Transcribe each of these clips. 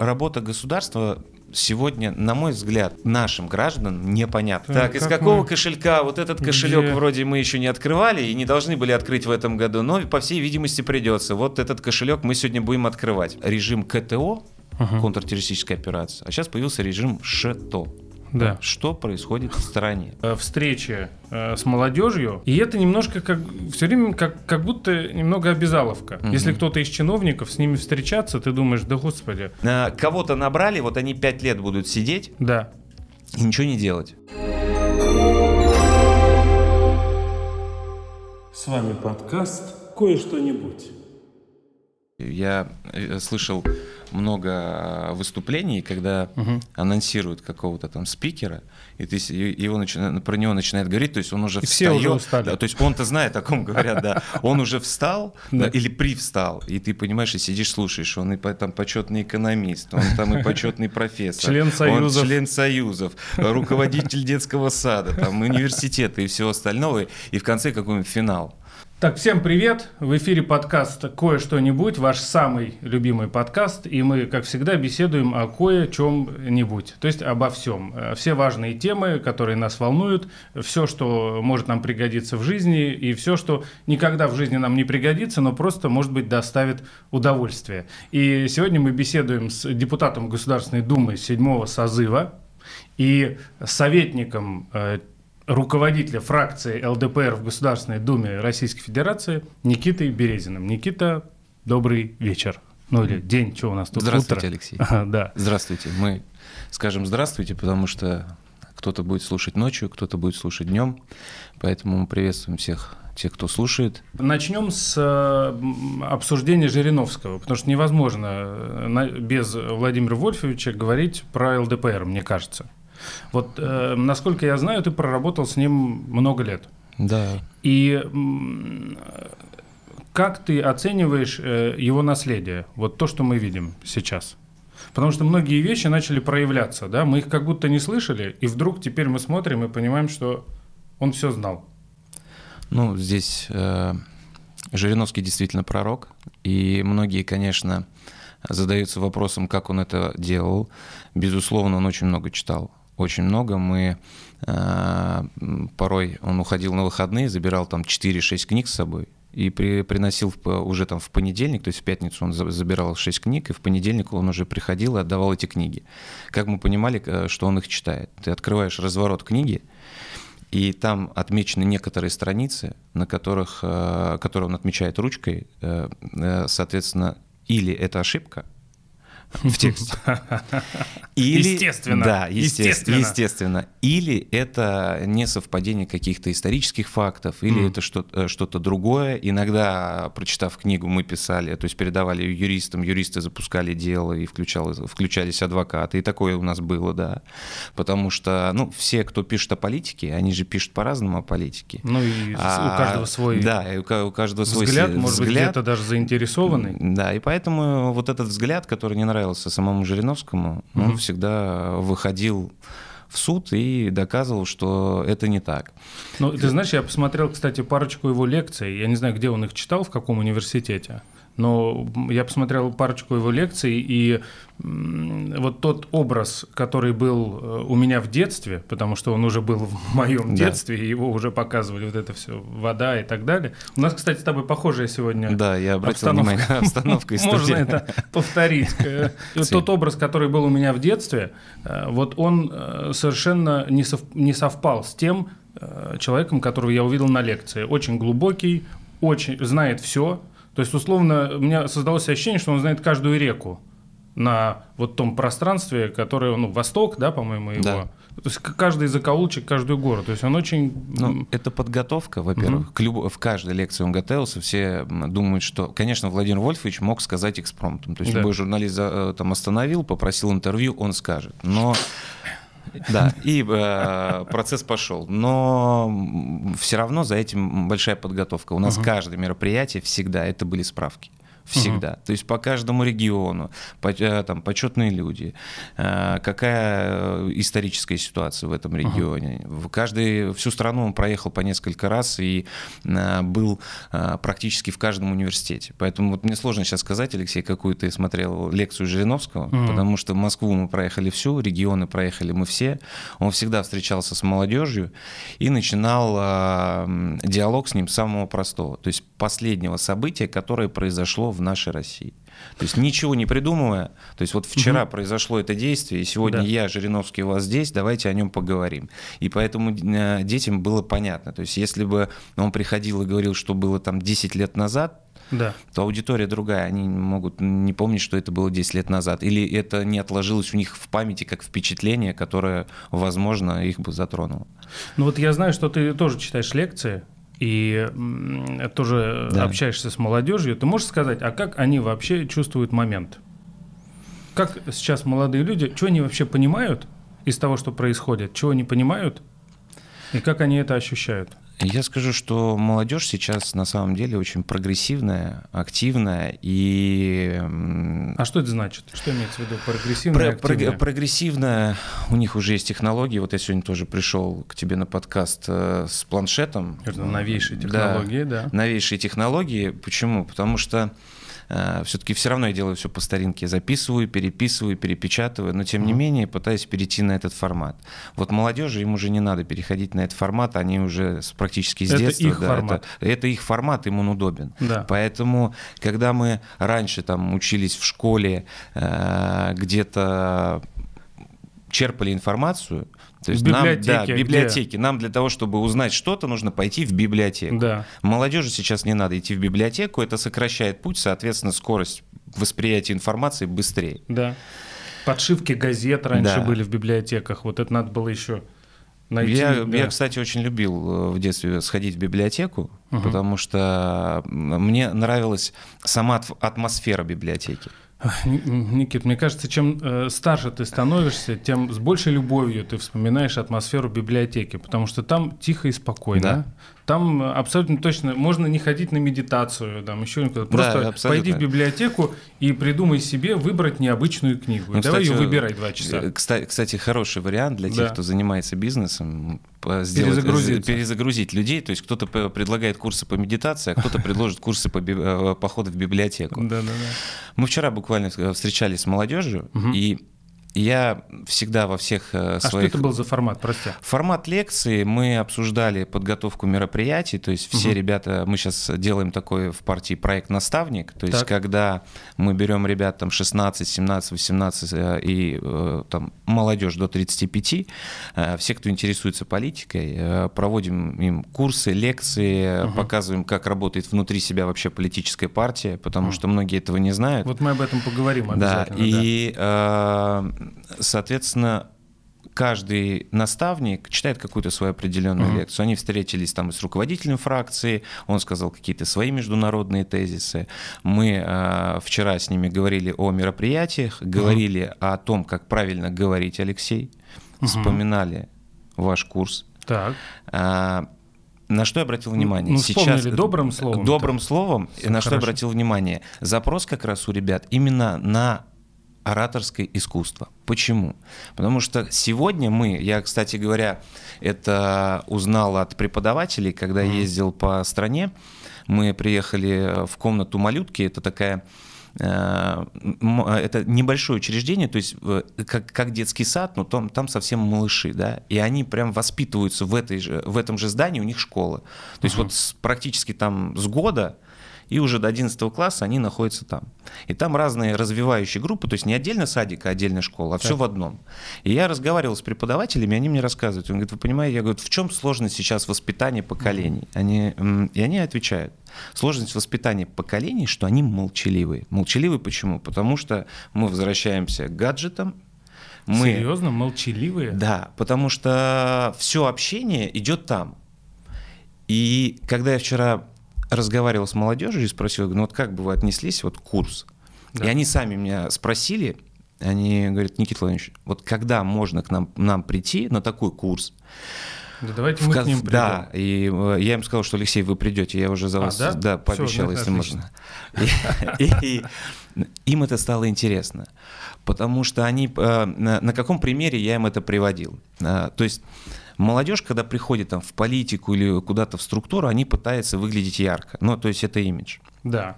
работа государства сегодня, на мой взгляд, нашим гражданам непонятно. Так, Так, из как какого мы- кошелька? Вот этот кошелек Где? вроде мы еще не открывали и не должны были открыть в этом году, но, по всей видимости, придется. Вот этот кошелек мы сегодня будем открывать. Режим КТО, контртеррористическая операция, а сейчас появился режим ШТО. Да. Что происходит в стране? Э, встречи э, с молодежью, и это немножко как все время как, как будто немного обязаловка. Мгм. Если кто-то из чиновников с ними встречаться, ты думаешь, да господи, А, Кого-то набрали, вот они пять лет будут сидеть да. и ничего не делать. С вами подкаст «Кое-что-нибудь». Я э, слышал много выступлений, когда Мгм. анонсируют какого-то там спикера, и ты его начина- про него начинает говорить, то есть он уже И все уже устали. да, то есть он-то знает, о ком говорят, да, он уже встал Да. или привстал, и ты понимаешь, и сидишь, слушаешь, он и там почетный экономист, он там и почетный профессор, Член он союзов. член союзов, руководитель детского сада, там университета и всего остального, и в конце какой-нибудь финал. Так, всем привет! В эфире подкаст «Кое-что-нибудь», ваш самый любимый подкаст, и мы, как всегда, беседуем о кое-чем-нибудь, то есть обо всем. Э, Все важные темы, которые нас волнуют, все, что может нам пригодиться в жизни, и все, что никогда в жизни нам не пригодится, но просто, может быть, доставит удовольствие. И сегодня мы беседуем с депутатом Государственной Думы седьмого созыва и советником э, руководителя фракции ЛДПР в Государственной Думе Российской Федерации Никитой Березиным. Никита, добрый вечер. Ну или день, что у нас тут? Здравствуйте, утро? Алексей. Ага, да. Здравствуйте. Мы скажем здравствуйте, потому что кто-то будет слушать ночью, кто-то будет слушать днем. Поэтому мы приветствуем всех тех, кто слушает. Начнем с э, обсуждения Жириновского, потому что невозможно э, без Владимира Вольфовича говорить про ЛДПР, мне кажется. Вот, э, насколько я знаю, ты проработал с ним много лет. Да. И как ты оцениваешь э, его наследие? Вот то, что мы видим сейчас. Потому что многие вещи начали проявляться, да, мы их как будто не слышали, и вдруг теперь мы смотрим и понимаем, что он все знал. Ну, здесь э, Жириновский действительно пророк, и многие, конечно, задаются вопросом, как он это делал. Безусловно, он очень много читал. Очень много. Мы э, порой он уходил на выходные, забирал там 4-6 книг с собой и при, приносил в уже там в понедельник, то есть в пятницу он за- забирал 6 книг, и в понедельник он уже приходил и отдавал эти книги. Как мы понимали, э, что он их читает? Ты открываешь разворот книги, и там отмечены некоторые страницы, на которых, э, которые он отмечает ручкой, соответственно, или это ошибка в тексте, или, Естественно, да, есте- естественно. естественно, или это несовпадение каких-то исторических фактов, или Мгм. это что-то, что-то другое. Иногда, прочитав книгу, мы писали, то есть передавали юристам, юристы запускали дело и включал- включались адвокаты, и такое у нас было, да. Потому что, ну, все, кто пишет о политике, они же пишут по-разному о политике. Ну и с- у А, каждого свой Да, и у ка- у каждого свой взгляд, может быть, взгляд. где-то даже заинтересованный. Да, и поэтому вот этот взгляд, который не нравился самому Жириновскому, он Мгм. всегда выходил в суд и доказывал, что это не так. Ну, ты знаешь, я посмотрел, кстати, парочку его лекций. Я не знаю, где он их читал, в каком университете. Но я посмотрел парочку его лекций, и вот тот образ, который был э, у меня в детстве, потому что он уже был в моем Да. детстве, и его уже показывали, вот это все, вода и так далее. У нас, кстати, с тобой похожая сегодня Да, я обратил обстановка. внимание, обстановка из Можно это повторить. Э, вот. Тот образ, который был у меня в детстве, э, вот он совершенно не сов- не совпал с тем человеком, которого я увидел на лекции. Очень глубокий, очень знает все. То есть, условно, у меня создалось ощущение, что он знает каждую реку на вот том пространстве, которое, ну, Восток, да, по-моему, его. Да. То есть каждый закоулочек, каждую гору. То есть он очень... Ну, это подготовка, во-первых. К любо- В каждой лекции он готовился. Все думают, что, конечно, Владимир Вольфович мог сказать экспромтом. То есть Да. любой журналист э, там остановил, попросил интервью, он скажет. Но да, и э, процесс пошел. Но все равно за этим большая подготовка. У нас Мгм. каждое мероприятие всегда это были справки. Всегда. То есть по каждому региону, по, э, там, почетные люди, э, какая э, историческая ситуация в этом регионе. В каждый, всю страну он проехал по несколько раз и был практически в каждом университете. Поэтому вот мне сложно сейчас сказать, Алексей, какую ты смотрел лекцию Жириновского, mm-hmm. потому что Москву мы проехали всю, регионы проехали мы все. Он всегда встречался с молодежью и начинал диалог с ним с самого простого. То есть последнего события, которое произошло в нашей России. То есть ничего не придумывая, то есть вот вчера угу. произошло это действие, и сегодня да. я, Жириновский, у вас здесь, давайте о нем поговорим. И поэтому э, детям было понятно. То есть если бы он приходил и говорил, что было там 10 лет назад, да. то аудитория другая. Они могут не помнить, что это было 10 лет назад. Или это не отложилось у них в памяти как впечатление, которое, возможно, их бы затронуло. Ну вот я знаю, что ты тоже читаешь лекции и тоже да. общаешься с молодежью, ты можешь сказать, а как они вообще чувствуют момент? Как сейчас молодые люди, что они вообще понимают из того, что происходит, чего они понимают, и как они это ощущают? Я скажу, что молодежь сейчас на самом деле очень прогрессивная, активная и... А что это значит? Что имеется в виду прогрессивная, Про, активная? Прогрессивная, у них уже есть технологии. Вот я сегодня тоже пришел к тебе на подкаст э, с планшетом. Это новейшие технологии, да. да. Новейшие технологии. Почему? Потому что все-таки все равно я делаю все по старинке, записываю, переписываю, перепечатываю, но тем не менее пытаюсь перейти на этот формат. Вот молодежи им уже не надо переходить на этот формат, они уже практически с это детства. Их да, формат. Это, это их формат, им он удобен. Да. Поэтому, когда мы раньше там учились в школе, э, где-то черпали информацию, то есть в библиотеке, нам, да, библиотеки. Где? Нам для того, чтобы узнать что-то, нужно пойти в библиотеку. Да. Молодежи сейчас не надо идти в библиотеку, это сокращает путь, соответственно, скорость восприятия информации быстрее. Да. Подшивки газет раньше да. были в библиотеках, вот это надо было еще найти. Я, да. я, кстати, очень любил э, в детстве сходить в библиотеку, угу. потому что мне нравилась сама атмосфера библиотеки. Никит, мне кажется, чем э, старше ты становишься, тем с большей любовью ты вспоминаешь атмосферу библиотеки, потому что там тихо и спокойно. Да. Там абсолютно точно можно не ходить на медитацию, там еще никуда. Просто да, пойди в библиотеку и придумай себе выбрать необычную книгу. Ну, Давай кстати, ее выбирай два часа. Э, кстати, кстати, хороший вариант для тех, да. кто занимается бизнесом, сделать, перезагрузить людей. То есть кто-то предлагает курсы по медитации, а кто-то предложит курсы по э, походу в библиотеку. Да, да, да. Мы вчера буквально встречались с молодежью, и я всегда во всех своих... Э, а что это был за формат, прости? Формат лекции, мы обсуждали подготовку мероприятий, то есть все угу. ребята, мы сейчас делаем такой в партии проект «Наставник», то есть так. когда мы берем ребят там 16, 17, 18 и э, там молодежь до 35, э, все, кто интересуется политикой, проводим им курсы, лекции, угу. показываем, как работает внутри себя вообще политическая партия, потому угу. что многие этого не знают. Вот мы об этом поговорим обязательно. Да, и... Да соответственно, каждый наставник читает какую-то свою определенную uh-huh. лекцию. Они встретились там с руководителем фракции, он сказал какие-то свои международные тезисы. Мы э, вчера с ними говорили о мероприятиях, говорили uh-huh. о том, как правильно говорить, Алексей, uh-huh. вспоминали ваш курс. Так. А, на что я обратил внимание? Ну, Сейчас добрым словом. Добрым словом, на что я обратил внимание? Запрос как раз у ребят именно на ораторское искусство. Почему? Потому что сегодня мы, я, кстати говоря, это узнал от преподавателей, когда mm. ездил по стране. Мы приехали в комнату малютки, это такая э, это небольшое учреждение, то есть э, как, как детский сад, но там, там совсем малыши, да, и они прям воспитываются в, этой же, в этом же здании, у них школа. То есть uh-huh. вот с, практически там с года и уже до 11 класса они находятся там. И там разные развивающие группы, то есть не отдельно садик, а отдельная школа, а так. все в одном. И я разговаривал с преподавателями, они мне рассказывают, он говорит, вы понимаете, я говорю, в чем сложность сейчас воспитания поколений? Они, и они отвечают, Сложность воспитания поколений, что они молчаливые. Молчаливые почему? Потому что мы возвращаемся к гаджетам, мы... Серьезно, молчаливые? Да, потому что все общение идет там. И когда я вчера разговаривал с молодежью и спросил, ну вот как бы вы отнеслись, вот курс? Да. И они сами меня спросили, они говорят, Никита Владимирович, вот когда можно к нам, нам прийти на такой курс? Да давайте мы в, к ним придем. Да, и э, я им сказал, что Алексей, вы придете, я уже за А, вас да? да? Всё, пообещал, ну, если отлично. можно. И, и им это стало интересно, потому что они э, на, на каком примере я им это приводил. А, То есть молодежь, когда приходит там в политику или куда-то в структуру, они пытаются выглядеть ярко. Ну, то есть это имидж. Да.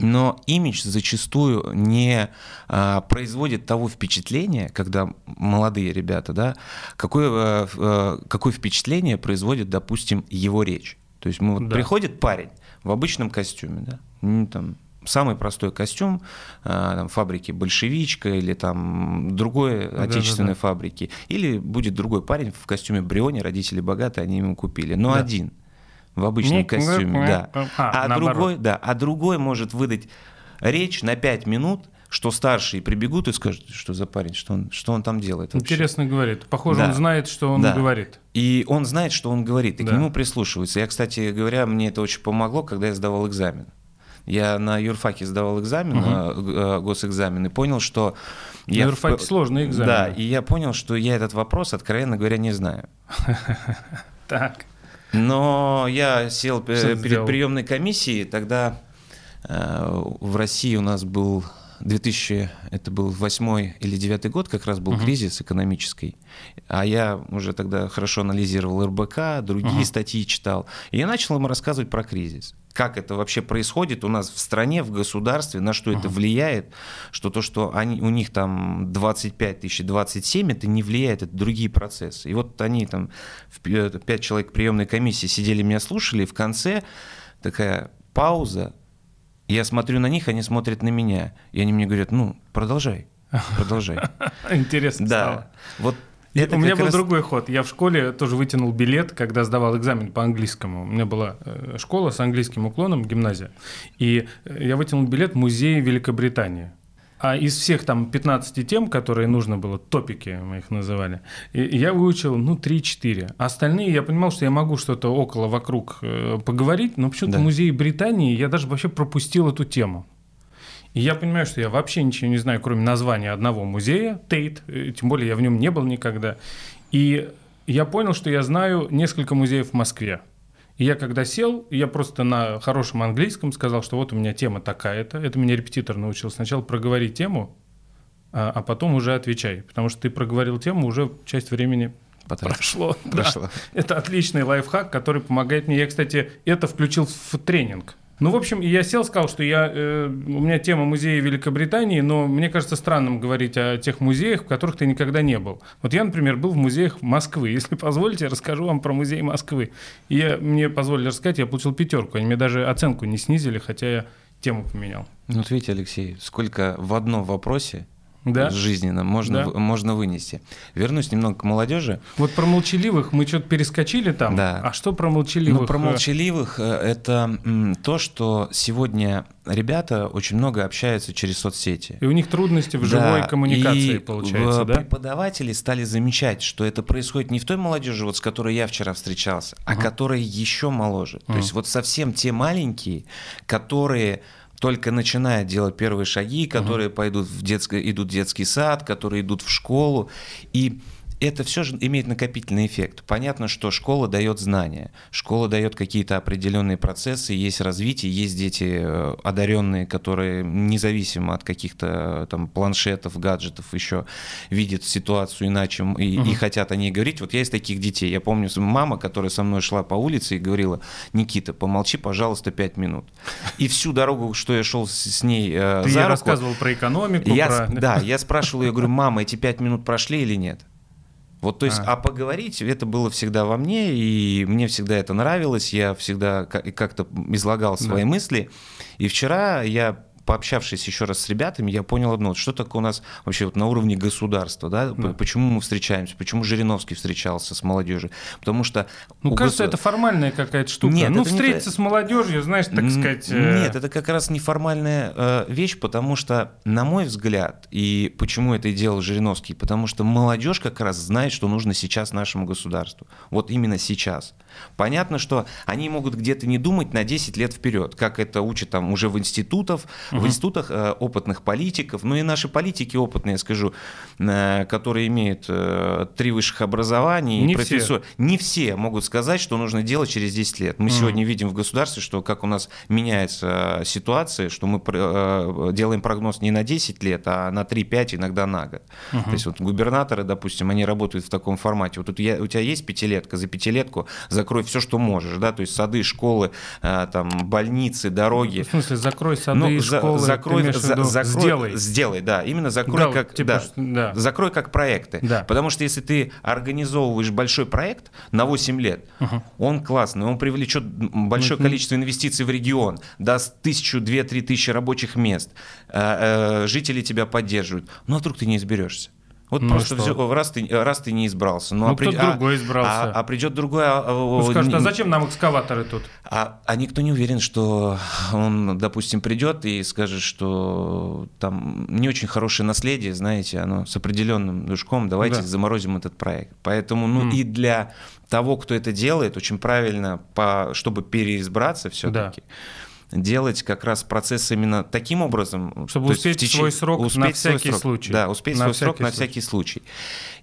Но имидж зачастую не а, производит того впечатления, когда молодые ребята, да, какое, а, а, какое впечатление производит, допустим, его речь. То есть мы вот Да. приходит парень в обычном костюме, да, ну, там, самый простой костюм а, там, фабрики «Большевичка» или там другой отечественной фабрики, или будет другой парень в костюме «Бриони», родители богатые, они ему купили, но Да. один в обычном Ник- костюме, да. А, А, наоборот. другой, да, а другой может выдать речь на 5 минут, что старшие прибегут и скажут, что за парень, что он, что он там делает. вообще. Интересно говорит. Похоже, Да. он знает, что он Да. говорит. И он знает, что он говорит, и Да. к нему прислушиваются. Я, кстати говоря, мне это очень помогло, когда я сдавал экзамен. Я на юрфаке сдавал экзамен, э, госэкзамен, и понял, что... На я в- юрфаке сложные экзамены. Да, и я понял, что я этот вопрос, откровенно говоря, не знаю. Так. Но я сел перед приемной комиссией, тогда э, в России у нас был 2000, это был восьмой или девятый год, как раз был Мгм. кризис экономический, а я уже тогда хорошо анализировал РБК, другие Мгм. статьи читал, и я начал им рассказывать про кризис. Как это вообще происходит у нас в стране, в государстве, на что это Мгм. влияет, что то, что они, у них там 25 тысяч, 27, это не влияет, это другие процессы. И вот они там, в пи- э, пять человек приемной комиссии сидели, меня слушали, и в конце такая пауза, я смотрю на них, они смотрят на меня, и они мне говорят, ну, продолжай, продолжай. Интересно. Да, вот это у меня был раз- другой ход. Я в школе тоже вытянул билет, когда сдавал экзамен по английскому. У меня была э, школа с английским уклоном, гимназия. И э, я вытянул билет в музей Великобритании. А из всех там 15 тем, которые нужно было, топики мы их называли, я выучил, ну, 3-4. А остальные я понимал, что я могу что-то около, вокруг э, поговорить, но почему-то Да. в музее Британии я даже вообще пропустил эту тему. И я понимаю, что я вообще ничего не знаю, кроме названия одного музея, Тейт, э, тем более я в нем не был никогда. И я понял, что я знаю несколько музеев в Москве. И я когда сел, я просто на хорошем английском сказал, что вот у меня тема такая-то. Это меня репетитор научил. Сначала проговори тему, а, а потом уже отвечай. Потому что ты проговорил тему, уже часть времени Потратил. прошло. Да. Прошло. Это отличный лайфхак, который помогает мне. Я, кстати, это включил в тренинг. Ну, в общем, я сел, сказал, что я, э, у меня тема музея Великобритании, но мне кажется странным говорить о тех музеях, в которых ты никогда не был. Вот я, например, был в музеях Москвы. Если позволите, расскажу вам про музей Москвы. И я, мне позволили рассказать, я получил пятерку. Они мне даже оценку не снизили, хотя я тему поменял. Ну, вот видите, Алексей, сколько в одном вопросе Да? жизненно можно, Да. в- можно вынести. Вернусь немного к молодежи. Вот про молчаливых мы что-то перескочили там. Да. А что про молчаливых? Ну, про Э, молчаливых э, это то, что сегодня ребята очень много общаются через соцсети. И у них трудности в живой Да, коммуникации, и получается, в- да? Преподаватели стали замечать, что это происходит не в той молодежи, вот с которой я вчера встречался, а Ага. которая еще моложе. То Ага. есть вот совсем те маленькие, которые только начинают делать первые шаги, которые пойдут в детское, идут в детский сад, которые идут в школу. И это все же имеет накопительный эффект. Понятно, что школа дает знания, школа дает какие-то определенные процессы, есть развитие, есть дети э, одаренные, которые независимо от каких-то э, там планшетов, гаджетов еще видят ситуацию иначе и, и хотят о ней говорить. Вот я из таких детей. Я помню мама, которая со мной шла по улице и говорила, Никита, помолчи, пожалуйста, пять минут. И всю дорогу, что я шел с, с ней э, Ты за руку, рассказывал про экономику, я, про... да, я спрашивал ее, говорю, мама, эти пять минут прошли или нет? Вот, то есть, А. а. поговорить, это было всегда во мне, и мне всегда это нравилось, я всегда ка- как-то излагал свои Да. мысли. И вчера я пообщавшись еще раз с ребятами, я понял одно, что такое у нас вообще вот на уровне государства, да, Да. почему мы встречаемся, почему Жириновский встречался с молодежью, потому что... Ну, кажется, госу- это формальная какая-то штука. Нет, ну, не встретиться то- с молодежью, знаешь, так сказать... э, Нет, это как раз неформальная э, вещь, потому что, на мой взгляд, и почему это и делал Жириновский, потому что молодежь как раз знает, что нужно сейчас нашему государству. Вот именно сейчас. Понятно, что они могут где-то не думать на 10 лет вперед, как это учат там уже в институтах, В институтах э, опытных политиков, ну и наши политики опытные, я скажу, э, которые имеют э, три высших образования, Не и все. профессор- не все могут сказать, что нужно делать через 10 лет. Мы сегодня видим в государстве, что как у нас меняется э, ситуация, что мы э, делаем прогноз не на 10 лет, а на 3-5, иногда на год. То есть вот губернаторы, допустим, они работают в таком формате. Вот тут я- у тебя есть пятилетка, за пятилетку закрой все, что можешь, да, то есть сады, школы, э, там, больницы, дороги. В смысле, закрой сады, Ну, за- школы, ты закрой, за- виду, закрой- сделай. сделай, да, именно закрой Гал- как, типа, да, да. закрой как проекты. Да. Потому что если ты организовываешь большой проект на 8 лет, он классный, он привлечет большое Ну, количество инвестиций в регион, даст тысячу, две, три тысячи рабочих мест, э, э, жители тебя поддерживают. Ну а вдруг ты не изберешься? Вот Ну, просто что? взял- раз ты, раз ты не избрался. Ну, а кто-то другой избрался. А, а придет другой. а- а- Ну, скажут, а зачем нам экскаваторы тут? а, а никто не уверен, что он, допустим, придет и скажет, что там не очень хорошее наследие, знаете, оно с определенным душком, давайте Да. заморозим этот проект. Поэтому, ну М. и для того, кто это делает, очень правильно, по, чтобы переизбраться все-таки, делать как раз процесс именно таким образом, Чтобы успеть в свой срок на свой всякий срок. случай. Да, успеть На свой срок всякий на случай. всякий случай.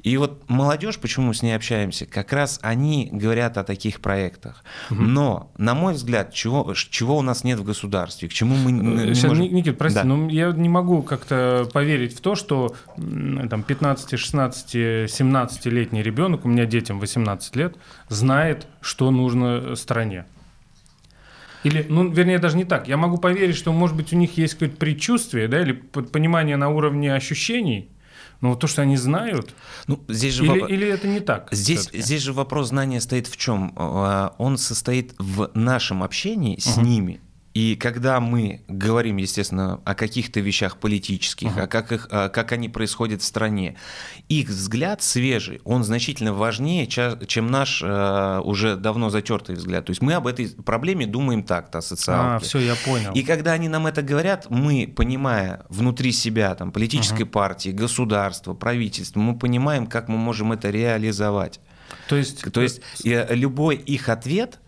И вот молодежь, почему мы с ней общаемся, как раз они говорят о таких проектах. Но, на мой взгляд, чего, чего у нас нет в государстве, к чему мы не Сейчас, можем- Ни- Никит, прости, Да. но я не могу как-то поверить в то, что там 15, 16, 17-летний ребенок, у меня детям 18 лет, знает, что нужно стране. Или, ну, вернее, даже не так. Я могу поверить, что, может быть, у них есть какое-то предчувствие, да, или понимание на уровне ощущений, но вот то, что они знают, Ну, здесь же или, во- или это не так? Здесь, здесь же вопрос знания стоит в чем? Он состоит в нашем общении с ними. И когда мы говорим, естественно, о каких-то вещах политических, о как, их, о как они происходят в стране, их взгляд свежий, он значительно важнее, чем наш э, уже давно затертый взгляд. То есть мы об этой проблеме думаем так-то, о социалке. А, все, я понял. И когда они нам это говорят, мы, понимая внутри себя, там, политической партии, государства, правительства, мы понимаем, как мы можем это реализовать. То есть, То есть э, любой их ответ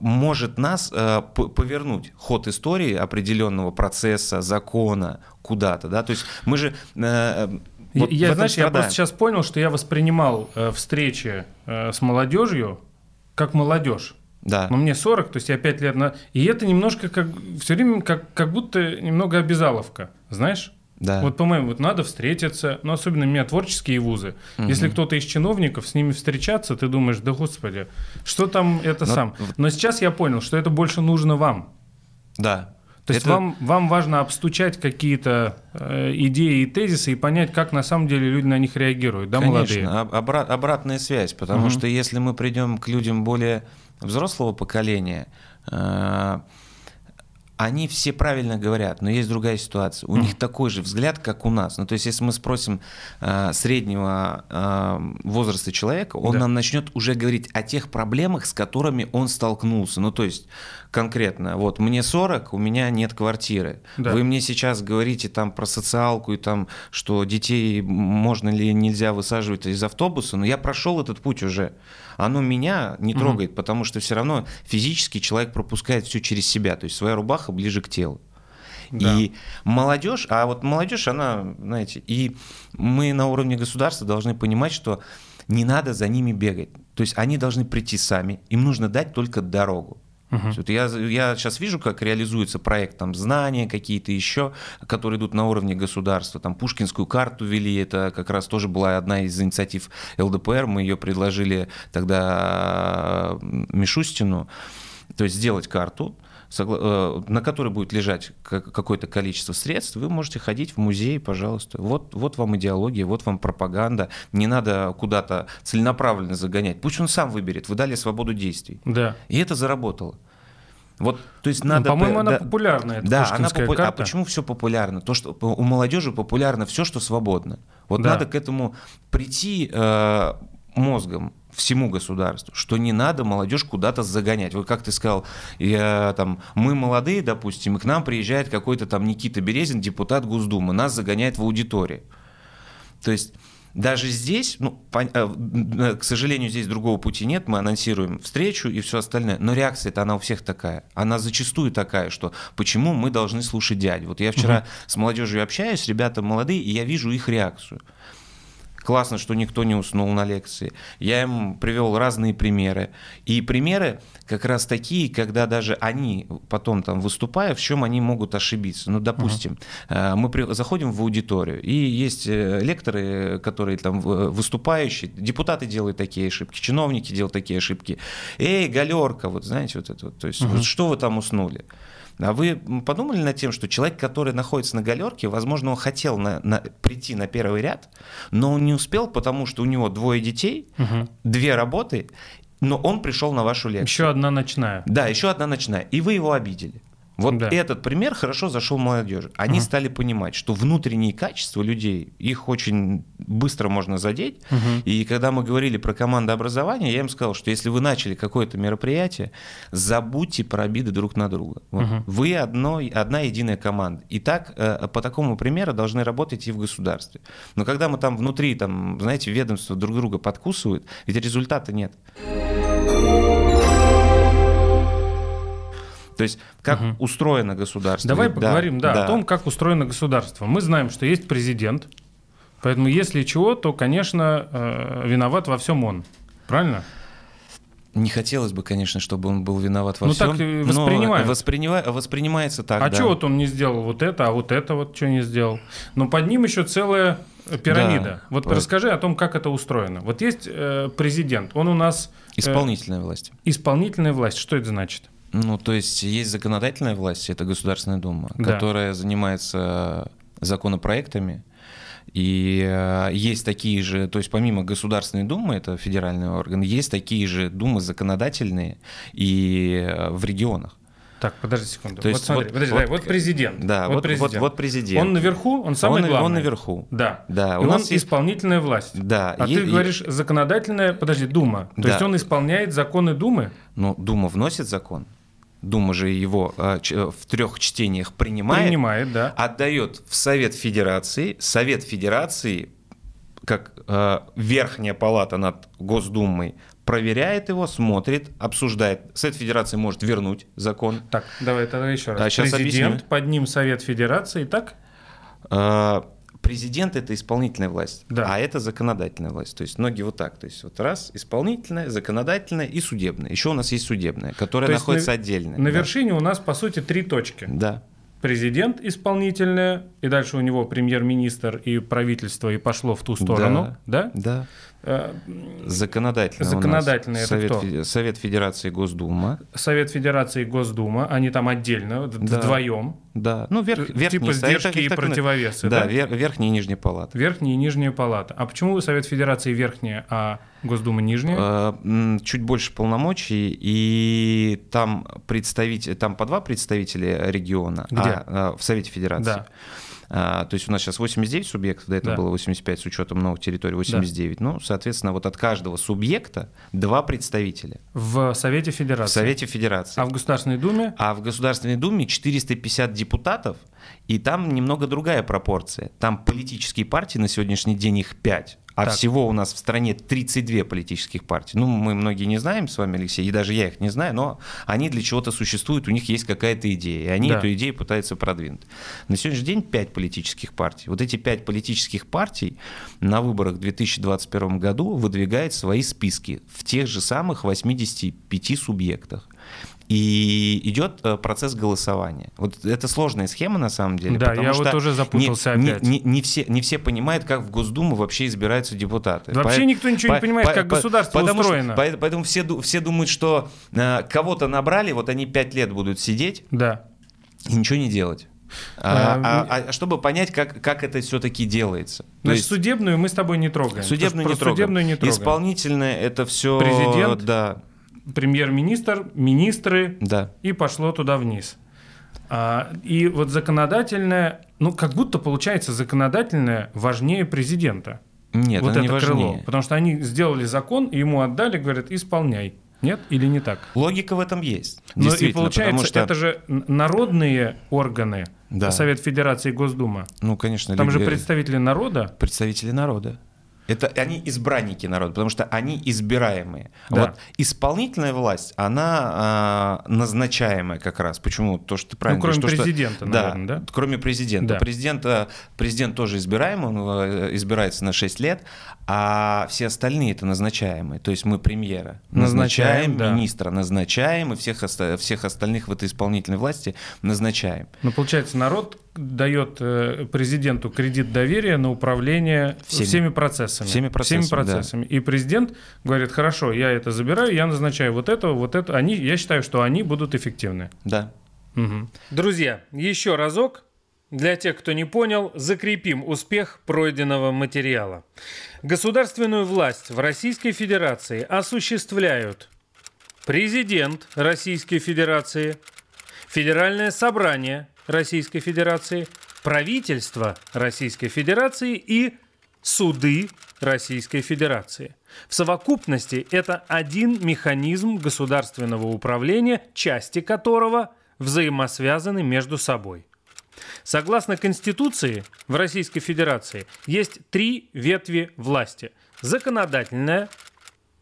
может нас а, п- повернуть ход истории определенного процесса, закона куда-то, да, то есть мы же э, вот я, знаешь, я страдаем. просто сейчас понял, что я воспринимал э, встречи э, с молодежью как молодежь. да. Но мне 40, то есть я 5 лет на... И это немножко как... Все время как, как будто немного обязаловка, знаешь? Да. Вот, по-моему, вот надо встретиться, но особенно у меня творческие вузы. Если кто-то из чиновников, с ними встречаться, ты думаешь, да господи, что там это Но- сам. Но сейчас я понял, что это больше нужно вам. да. То есть Это- вам, вам важно обстучать какие-то э, идеи и тезисы и понять, как на самом деле люди на них реагируют, да, молодые? Конечно, об- обра- обратная связь, потому Мгм. что если мы придем к людям более взрослого поколения, э, они все правильно говорят, но есть другая ситуация. У них такой же взгляд, как у нас. Ну, то есть, если мы спросим э, среднего э, возраста человека, он Да. нам начнет уже говорить о тех проблемах, с которыми он столкнулся. Ну, то есть, конкретно, вот мне 40, у меня нет квартиры. Да. Вы мне сейчас говорите там про социалку и там, что детей можно ли нельзя высаживать из автобуса, но я прошел этот путь уже. Оно меня не Мгм. трогает, потому что все равно физически человек пропускает все через себя, то есть своя рубаха ближе к телу. Да. И молодежь, а вот молодежь, она, знаете, и мы на уровне государства должны понимать, что не надо за ними бегать. То есть они должны прийти сами, им нужно дать только дорогу. Есть Вот я, я сейчас вижу, как реализуется проект там знания какие-то еще, которые идут на уровне государства. Там Пушкинскую карту ввели, это как раз тоже была одна из инициатив ЛДПР. Мы ее предложили тогда Мишустину, то есть сделать карту, на которой будет лежать ка- какое-то количество средств, вы можете ходить в музей, пожалуйста. Вот, вот вам идеология, вот вам пропаганда. Не надо куда-то целенаправленно загонять. Пусть он сам выберет. Вы дали свободу действий. Да. И это заработало. Вот, то есть Ну, надо... По-моему, она да- популярная, эта Да, она попу- А карта. почему все популярно? То, что у молодежи популярно все, что свободно. Вот Да. надо к этому прийти э, мозгом всему государству, что не надо молодежь куда-то загонять. Вот как ты сказал, я, там, мы молодые, допустим, и к нам приезжает какой-то там Никита Березин, депутат Госдумы, нас загоняет в аудиторию. То есть Даже здесь, ну, пон- э, к сожалению, здесь другого пути нет, мы анонсируем встречу и все остальное, но реакция-то она у всех такая. Она зачастую такая, что почему мы должны слушать дядь. Вот я вчера с молодежью общаюсь, ребята молодые, и я вижу их реакцию. Классно, что никто не уснул на лекции. Я им привел разные примеры. И примеры как раз такие, когда даже они потом там выступая, в чем они могут ошибиться. Ну, допустим, э, мы при- заходим в аудиторию, и есть э, лекторы, которые там в- выступающие, депутаты делают такие ошибки, чиновники делают такие ошибки. Эй, галерка, вот знаете, вот это вот. То есть, вот что вы там уснули? А вы подумали над тем, что человек, который находится на галерке, возможно, он хотел на- на- прийти на первый ряд, но он не успел, потому что у него двое детей, две работы, но он пришел на вашу лекцию. Еще одна ночная. Да, еще одна ночная. И вы его обидели. Вот Да. этот пример хорошо зашел молодежи. Они стали понимать, что внутренние качества людей, их очень быстро можно задеть. И когда мы говорили про командообразование, я им сказал, что если вы начали какое-то мероприятие, забудьте про обиды друг на друга. Вот. Вы одно, одна единая команда. И так, э, по такому примеру должны работать и в государстве. Но когда мы там внутри, там, знаете, ведомства друг друга подкусывают, ведь результата нет. То есть, как устроено государство. Давай Да, поговорим, да, о том, как устроено государство. Мы знаем, что есть президент, поэтому если чего, то, конечно, э, виноват во всем он. Правильно? Не хотелось бы, конечно, чтобы он был виноват во Ну, всем. так и но воспринимают. воспринима- воспринимается так, а да. что вот он не сделал вот это, а вот это вот что не сделал? Но под ним еще целая пирамида. Да. Вот Вот. расскажи о том, как это устроено. Вот есть э, президент, он у нас э, Исполнительная власть. исполнительная власть. Что это значит? Ну, то есть есть законодательная власть, это Государственная Дума, Да. которая занимается законопроектами. И э, есть такие же, то есть помимо Государственной Думы, это федеральный орган, есть такие же думы законодательные и э, в регионах. Так, подожди секунду. То вот есть смотри, вот- подожди, вот- дай, вот президент. Да, вот, вот, вот президент. Он наверху, он самый он, главный. он наверху. Да. Да, И у он нас есть- исполнительная власть. Да, А е- ты е- говоришь законодательная, подожди, Дума. То Да. есть он исполняет законы Думы? Ну, Дума вносит закон. Дума же его э, ч- э, в трех чтениях принимает, Принимает, да. отдает в Совет Федерации. Совет Федерации, как э, верхняя палата над Госдумой, проверяет его, смотрит, обсуждает. Совет Федерации может вернуть закон. Так, давай тогда еще раз. А, Президент, объясню. под ним Совет Федерации, так? Э, Президент это исполнительная власть, Да. а это законодательная власть. То есть многие вот так. То есть вот раз исполнительная, законодательная и судебная. Еще у нас есть судебная, которая То находится на- отдельно. На Да. вершине у нас, по сути, три точки. Да. Президент исполнительная, и дальше у него премьер-министр и правительство, и пошло в ту сторону, да? Да. Э, Нас Законодательная это Совет? Фе- Совет Федерации Госдума. Совет Федерации Госдума, они там отдельно, Да. вдвоем. Да. Ну, верх, верхний типа сдержки их и так противовесы, Да, да? вер- верхняя и нижняя палата. Верхняя и нижняя палата. А почему Совет Федерации верхняя, а Госдума нижняя? Э, Чуть больше полномочий, и там представитель, там по два представителя региона Где? а, э, в Совете Федерации. Да. А, то есть у нас сейчас 89 субъектов, до этого Да. было 85 с учетом новых территорий, 89. Ну, соответственно, вот от каждого субъекта два представителя В Совете в Федерации. Совете Федерации. А в Государственной Думе? А в Государственной Думе 450 депутатов, и там немного другая пропорция. Там политические партии, на сегодняшний день их 5, а Так. всего у нас в стране 32 политических партии. Ну, мы многие не знаем с вами, Алексей, и даже я их не знаю, но они для чего-то существуют, у них есть какая-то идея, и они Да. эту идею пытаются продвинуть. На сегодняшний день 5 политических партий. Вот эти 5 политических партий на выборах в 2021 году выдвигают свои списки в тех же самых 85 субъектах. И идет э, процесс голосования. Вот это сложная схема на самом деле. Да, я вот что уже запутался не, не- опять. Не, не все, не все понимают, как в Госдуму вообще избираются депутаты. Вообще По- никто ничего не по- понимает, по- как по- государство потому что- устроено. поэтому поэтому все, все думают, что э, кого-то набрали, вот они 5 лет будут сидеть Да. и ничего не делать. А, А, а- а чтобы понять, как, как это все-таки делается. То Значит, есть судебную мы с тобой не трогаем. судебную не что трогаем. Судебную не трогаем. Исполнительное это все... Президент? Да, Премьер-министр, министры, да. и пошло туда вниз. А, и вот законодательное, ну, как будто получается законодательное важнее президента. Нет, вот это не крыло. важнее. Потому что они сделали закон, ему отдали, говорят, исполняй. Нет или не так? Логика в этом есть. Ну и получается, что... это же народные органы, Да. Совет Федерации и Госдума. Ну, конечно, Там же люди- представители народа. представители народа. Это они избранники народа, потому что они избираемые. Да. Вот исполнительная власть, она а, назначаемая как раз. Почему? То, что ты правильно Ну, кроме говоришь, то, что- президента, наверное, да? Кроме президента. Да. Президента, президент тоже избираемый, он э, избирается на 6 лет, а все остальные это назначаемые. То есть мы премьера Назначаем, назначаем, да. министра назначаем, и всех, всех остальных в этой исполнительной власти назначаем. Ну, получается, народ дает э, президенту кредит доверия на управление Всеми. всеми, процессами. Всеми процессами, да. процессами. И президент говорит, хорошо, я это забираю, я назначаю вот это, вот это. Они, я считаю, что они будут эффективны. Да. Друзья, еще разок. Для тех, кто не понял, закрепим успех пройденного материала. Государственную власть в Российской Федерации осуществляют президент Российской Федерации, Федеральное собрание Российской Федерации, правительство Российской Федерации и суды Российской Федерации. В совокупности это один механизм государственного управления, части которого взаимосвязаны между собой. Согласно Конституции в Российской Федерации есть три ветви власти. Законодательная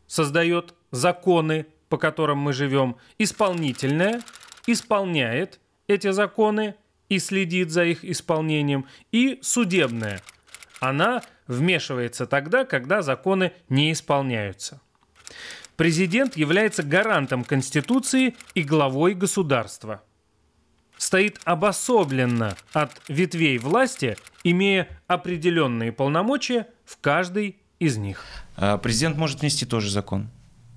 создает законы, по которым мы живем. Исполнительная исполняет эти законы и следит за их исполнением. И судебная. Она вмешивается тогда, когда законы не исполняются. Президент является гарантом Конституции и главой государства стоит обособленно от ветвей власти, имея определенные полномочия в каждой из них. А Президент может внести тоже закон.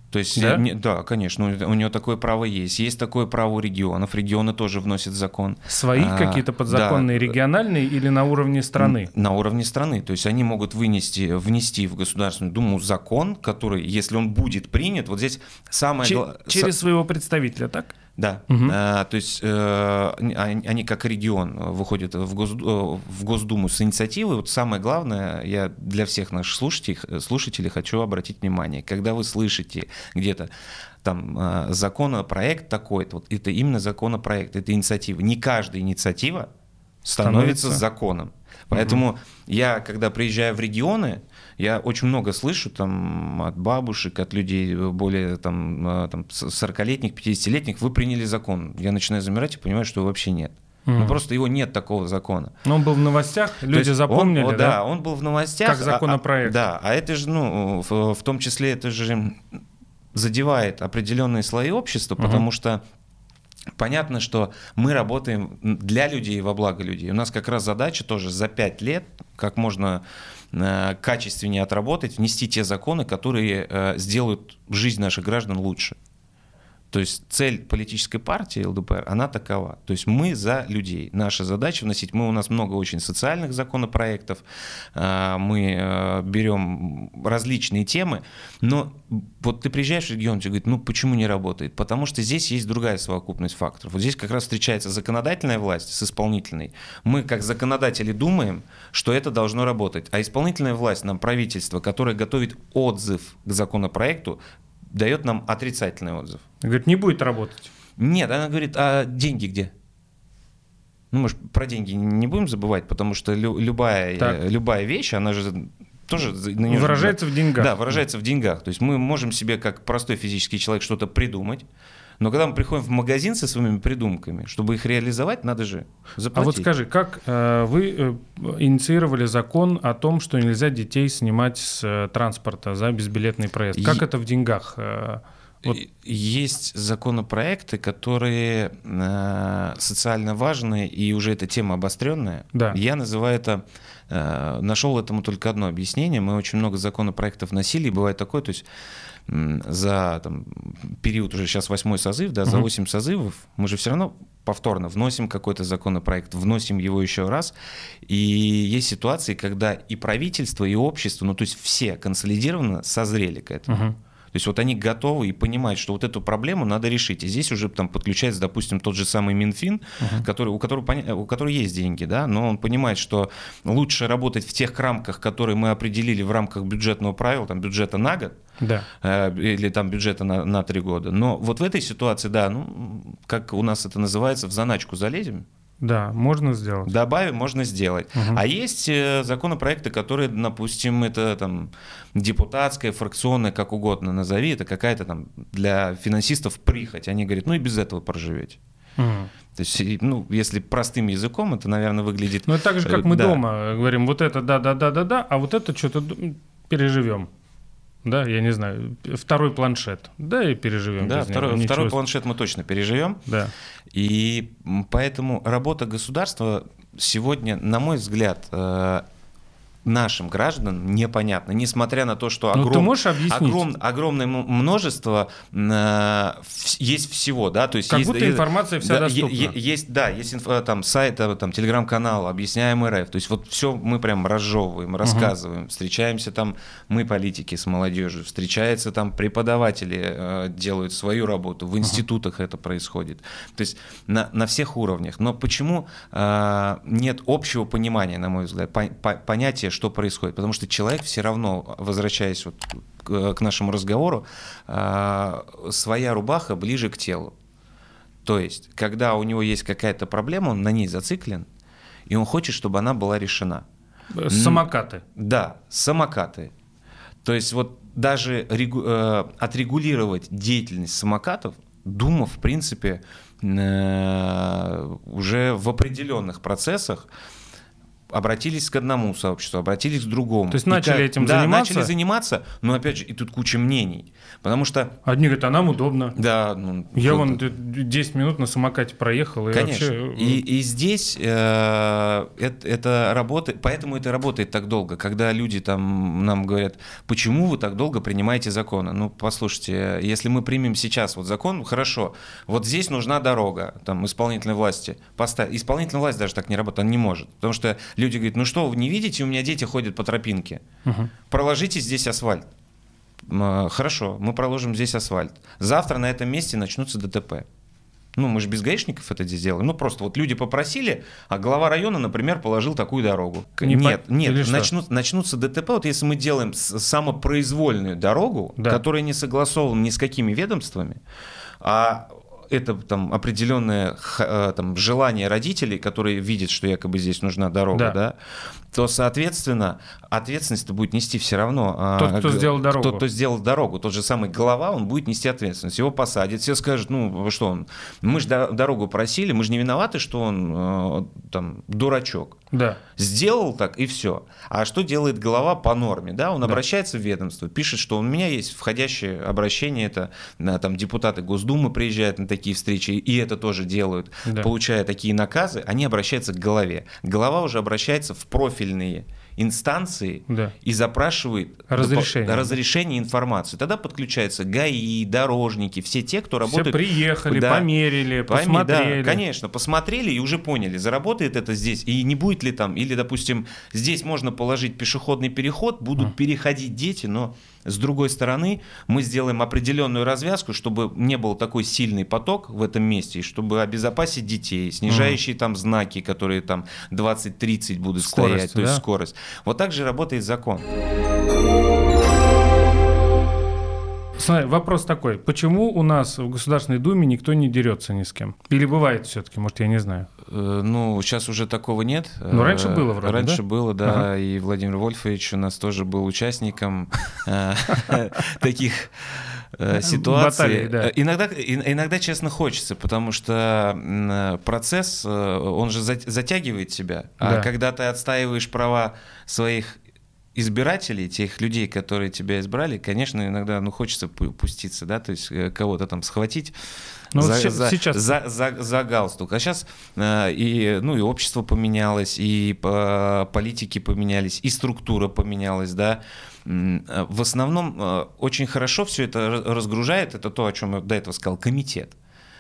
То есть, Да? не- да, конечно, у у него такое право есть. Есть такое право у регионов. Регионы тоже вносят закон. Свои А, какие-то подзаконные, да. региональные или на уровне страны? На уровне страны. То есть они могут вынести, внести в Государственную Думу закон, который, если он будет принят, вот здесь самое Че- через своего представителя, так? Да, Мгм. А, то есть э, они, они как регион э, выходят в, Госду- в Госдуму с инициативой. Вот самое главное, я для всех наших слушателей, слушателей хочу обратить внимание, когда вы слышите где-то там законопроект такой-то, вот это именно законопроект, это инициатива. Не каждая инициатива становится, Становится. законом. Поэтому я, когда приезжаю в регионы, я очень много слышу там от бабушек, от людей более там, э, там 40-летних, 50-летних, вы приняли закон. Я начинаю замирать и понимаю, что его вообще нет. Ну Мгм. просто его нет такого закона. Но он был в новостях, То люди есть запомнили, он, да? да, он был в новостях. Как а- а- законопроект. да, а это же, ну, в, в том числе это же задевает определенные слои общества, Мгм. потому что понятно, что мы работаем для людей и во благо людей. У нас как раз задача тоже за пять лет как можно э, качественнее отработать, внести те законы, которые э, сделают жизнь наших граждан лучше. То есть цель политической партии ЛДПР, она такова. То есть мы за людей. Наша задача вносить, мы у нас много очень социальных законопроектов, а, мы э, берем различные темы, но вот ты приезжаешь в регион, тебе говорят, ну почему не работает? Потому что здесь есть другая совокупность факторов. Вот здесь как раз встречается законодательная власть с исполнительной. Мы как законодатели думаем, что это должно работать, а исполнительная власть, нам правительство, которое готовит отзыв к законопроекту, дает нам отрицательный отзыв. Говорит, не будет работать. Нет, она говорит, а деньги где? Ну, мы ж про деньги не будем забывать, потому что лю- любая, Так. э, любая вещь, она же тоже... на неё же- Выражается в деньгах. Да, выражается в деньгах. То есть мы можем себе, как простой физический человек, что-то придумать, но когда мы приходим в магазин со своими придумками, чтобы их реализовать, надо же А заплатить. вот скажи, как э, вы э, инициировали закон о том, что нельзя детей снимать с э, транспорта за безбилетный проезд? Как И- это в деньгах? э, вот- Есть законопроекты, которые э, социально важные, и уже эта тема обостренная. Да. Я называю это, э, нашел этому только одно объяснение. Мы очень много законопроектов носили, и бывает такое, то есть м, за там, период уже сейчас восьмой созыв, да, за Мгм. 8 созывов мы же все равно повторно вносим какой-то законопроект, вносим его еще раз. И есть ситуации, когда и правительство, и общество, ну то есть все консолидированно созрели к этому. Мгм. То есть вот они готовы и понимают, что вот эту проблему надо решить. И здесь уже там подключается, допустим, тот же самый Минфин, который, у, которого, у которого есть деньги, да, но он понимает, что лучше работать в тех рамках, которые мы определили в рамках бюджетного правила, там бюджета на год, Да. э, или там бюджета на, на три года. Но вот в этой ситуации, да, ну, как у нас это называется, в заначку залезем, Да, можно сделать. Добавим, можно сделать. Мгм. А есть э, законопроекты, которые, допустим, это там депутатская, фракционная, как угодно назови, это какая-то там для финансистов прихоть. Они говорят, ну и без этого проживете. Мгм. То есть, ну, если простым языком, это, наверное, выглядит... Ну, это так же, как мы Да. дома говорим, вот это да-да-да-да-да, а вот это что-то переживем. Да, я не знаю, второй планшет. Да, и переживем. Да, без него, второй, второй планшет мы точно переживем. Да. И поэтому работа государства сегодня, на мой взгляд, э, нашим гражданам непонятна, несмотря на то, что Ну, ты огром- можешь объяснить? огром- огромное множество э, есть всего, да, то есть Как есть, будто э, информация вся да, доступна. есть, да, есть инф- э, там сайт, э, там телеграм-канал, объясняем РФ, то есть вот все мы прям разжевываем, рассказываем, встречаемся там мы политики с молодежью, встречаются там преподаватели э, делают свою работу, в институтах это происходит, то есть на, на всех уровнях. Но почему э, нет общего понимания, на мой взгляд, по- по- понятия, что происходит? Потому что человек все равно, возвращаясь вот к, к нашему разговору, э, своя рубаха ближе к телу. То есть, когда у него есть какая-то проблема, он на ней зациклен, и он хочет, чтобы она была решена. Э, Самокаты. Да, самокаты. То есть вот даже регу- э, отрегулировать деятельность самокатов Дума, в принципе, э, уже в определенных процессах обратились к одному сообществу, обратились к другому. То есть И начали как- этим да, заниматься? начали заниматься, но опять же, и тут куча мнений. Потому что, Одни говорят, а нам удобно. да, ну, Я вон д- 10 минут на самокате проехал, и Конечно. вообще... И, и здесь э, это, это работает, поэтому это работает так долго. Когда люди там нам говорят, почему вы так долго принимаете законы? Ну, послушайте, если мы примем сейчас вот закон, хорошо, вот здесь нужна дорога, там, исполнительной власти. Поставь. Исполнительная власть даже так не работает, она не может. Потому что люди говорят, ну что, вы не видите, у меня дети ходят по тропинке. Мгм. Проложите здесь асфальт. М, Хорошо, мы проложим здесь асфальт. Завтра на этом месте начнутся ДТП. Ну, мы же без гаишников это здесь делаем. Ну, просто вот люди попросили, а глава района, например, положил такую дорогу. Не по- нет, нет, или что? начнут, начнутся ДТП, вот если мы делаем самопроизвольную дорогу, Да. которая не согласована ни с какими ведомствами, а это там определенное э, там, желание родителей, которые видят, что якобы здесь нужна дорога, Да. да, то, соответственно, ответственность будет нести все равно. а, Тот, кто сделал дорогу. Тот, кто сделал дорогу, тот же самый глава, он будет нести ответственность. Его посадят, все скажут, ну что он, мы же до- дорогу просили, мы же не виноваты, что он э, там дурачок. Да. Сделал так и все. А что делает глава по норме? Да, он обращается в ведомство, пишет, что у меня есть входящее обращение, это на, там депутаты Госдумы приезжают на такие встречи, и это тоже делают, Да. получая такие наказы, они обращаются к голове. Голова уже обращается в профильные инстанции Да. и запрашивает Разрешение. разрешение информацию. Тогда подключаются ГАИ, дорожники, все те, кто Все работает приехали, Да. померили, посмотрели. Да, конечно, посмотрели и уже поняли, заработает это здесь и не будет ли там, или, допустим, здесь можно положить пешеходный переход, будут переходить дети, но с другой стороны мы сделаем определенную развязку, чтобы не был такой сильный поток в этом месте, и чтобы обезопасить детей, снижающие там знаки, которые там 20-30 будут Скорость, стоять, то есть да? скорость. Вот так же работает закон. Смотри, вопрос такой. Почему у нас в Государственной Думе никто не дерется ни с кем? Или бывает все-таки, может, я не знаю. Э, Ну, сейчас уже такого нет. Ну, раньше было вроде, Раньше да? было, да. И Владимир Вольфович у нас тоже был участником э, таких э, ситуаций. Баталий, да. Иногда, иногда, честно, хочется, потому что процесс, он же зат- затягивает себя. А Да. когда ты отстаиваешь права своих избирателей, тех людей, которые тебя избрали, конечно, иногда ну, хочется пу- пуститься, да, то есть кого-то там схватить Ну, за, ща- за- сейчас- за, за, за галстук. А сейчас и, ну, и общество поменялось, и по- политики поменялись, и структура поменялась, да. Э, В основном э, очень хорошо все это ра- разгружает, это то, о чем я до этого сказал, комитет.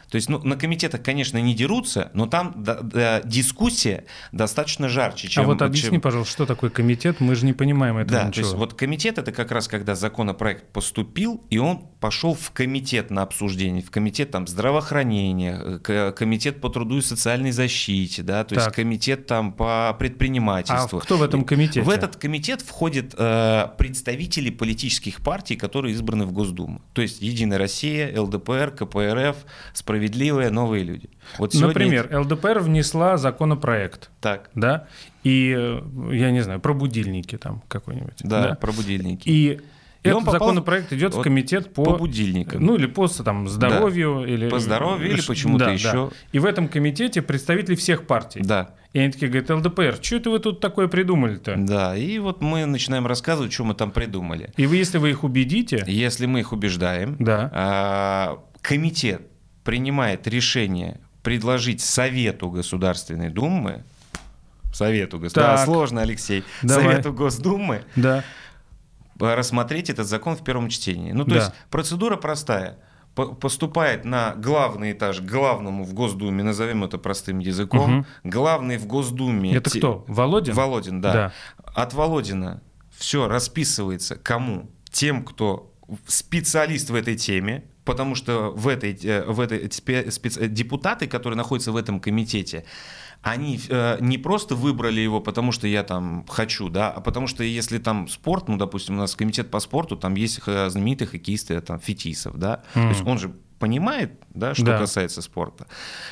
То есть, ну, на комитетах, конечно, не дерутся, но там да- да, дискуссия достаточно жарче, чем... а вот объясни, чем- пожалуйста, что такое комитет? Мы же не понимаем этого да, то ничего. есть вот комитет это как раз когда законопроект поступил, и он пошел в комитет на обсуждение, в комитет там здравоохранения, э, комитет по труду и социальной защите, да, то есть Так. комитет там по а предпринимательству. кто в этом комитете? В этот комитет входят э, представители политических партий, которые избраны в Госдуму. То есть Единая Россия, ЛДПР, КПРФ, Справедливая справедливые новые люди. Вот сегодня- Например, ЛДПР внесла законопроект, Так, да, и, э, я не знаю, про будильники там какой-нибудь. да, про будильники. И, И он этот попал законопроект идет в вот комитет по, по будильникам. ну или по там здоровью или По здоровью или почему-то да, еще. да. И в этом комитете представители всех партий. Да, И они такие говорят, ЛДПР, что это вы тут такое придумали-то? да. И вот мы начинаем рассказывать, что мы там придумали. И вы, если вы их убедите, Если мы их убеждаем, да, а, комитет принимает решение предложить Совету Государственной Думы, Совету Государственной. Да, сложно, Алексей. Давай. Совету Госдумы да, рассмотреть этот закон в первом чтении. Ну, то Да. есть процедура простая. По- Поступает на главный этаж главному в Госдуме, назовем это простым языком. Мгм. Главный в Госдуме. это те- кто? Володин? Володин, да. Да. От Володина все расписывается кому? Тем, кто специалист в этой теме, потому что в этой, э, в этой спе- спец- депутаты, которые находятся в этом комитете, они э, не просто выбрали его, потому что я там хочу, да, а потому что если там спорт, ну, допустим, у нас комитет по спорту, там есть э, знаменитые хоккеисты, там, Фетисов, да, то есть он же понимает, да, что Да. касается спорта.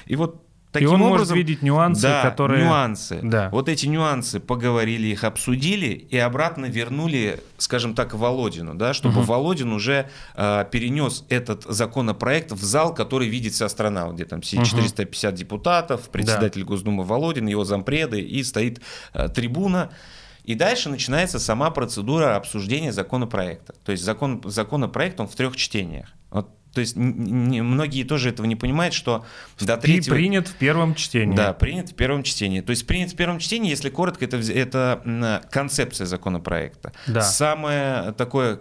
И вот И таким он может образом, видеть нюансы, да, которые... нюансы. Да. Вот эти нюансы поговорили, их обсудили и обратно вернули, скажем так, Володину, да, чтобы Мгм. Володин уже э, перенес этот законопроект в зал, который видит вся страна, где там Мгм. 450 депутатов, председатель Госдумы Володин, его зампреды, и стоит э, трибуна. И дальше начинается сама процедура обсуждения законопроекта. То есть закон, законопроект, он в трех чтениях. Вот, то есть н- н- многие тоже этого не понимают, что до третьего... принят в первом чтении. Да, принят в первом чтении. То есть принят в первом чтении, если коротко, это, это концепция законопроекта. Да. Самое такое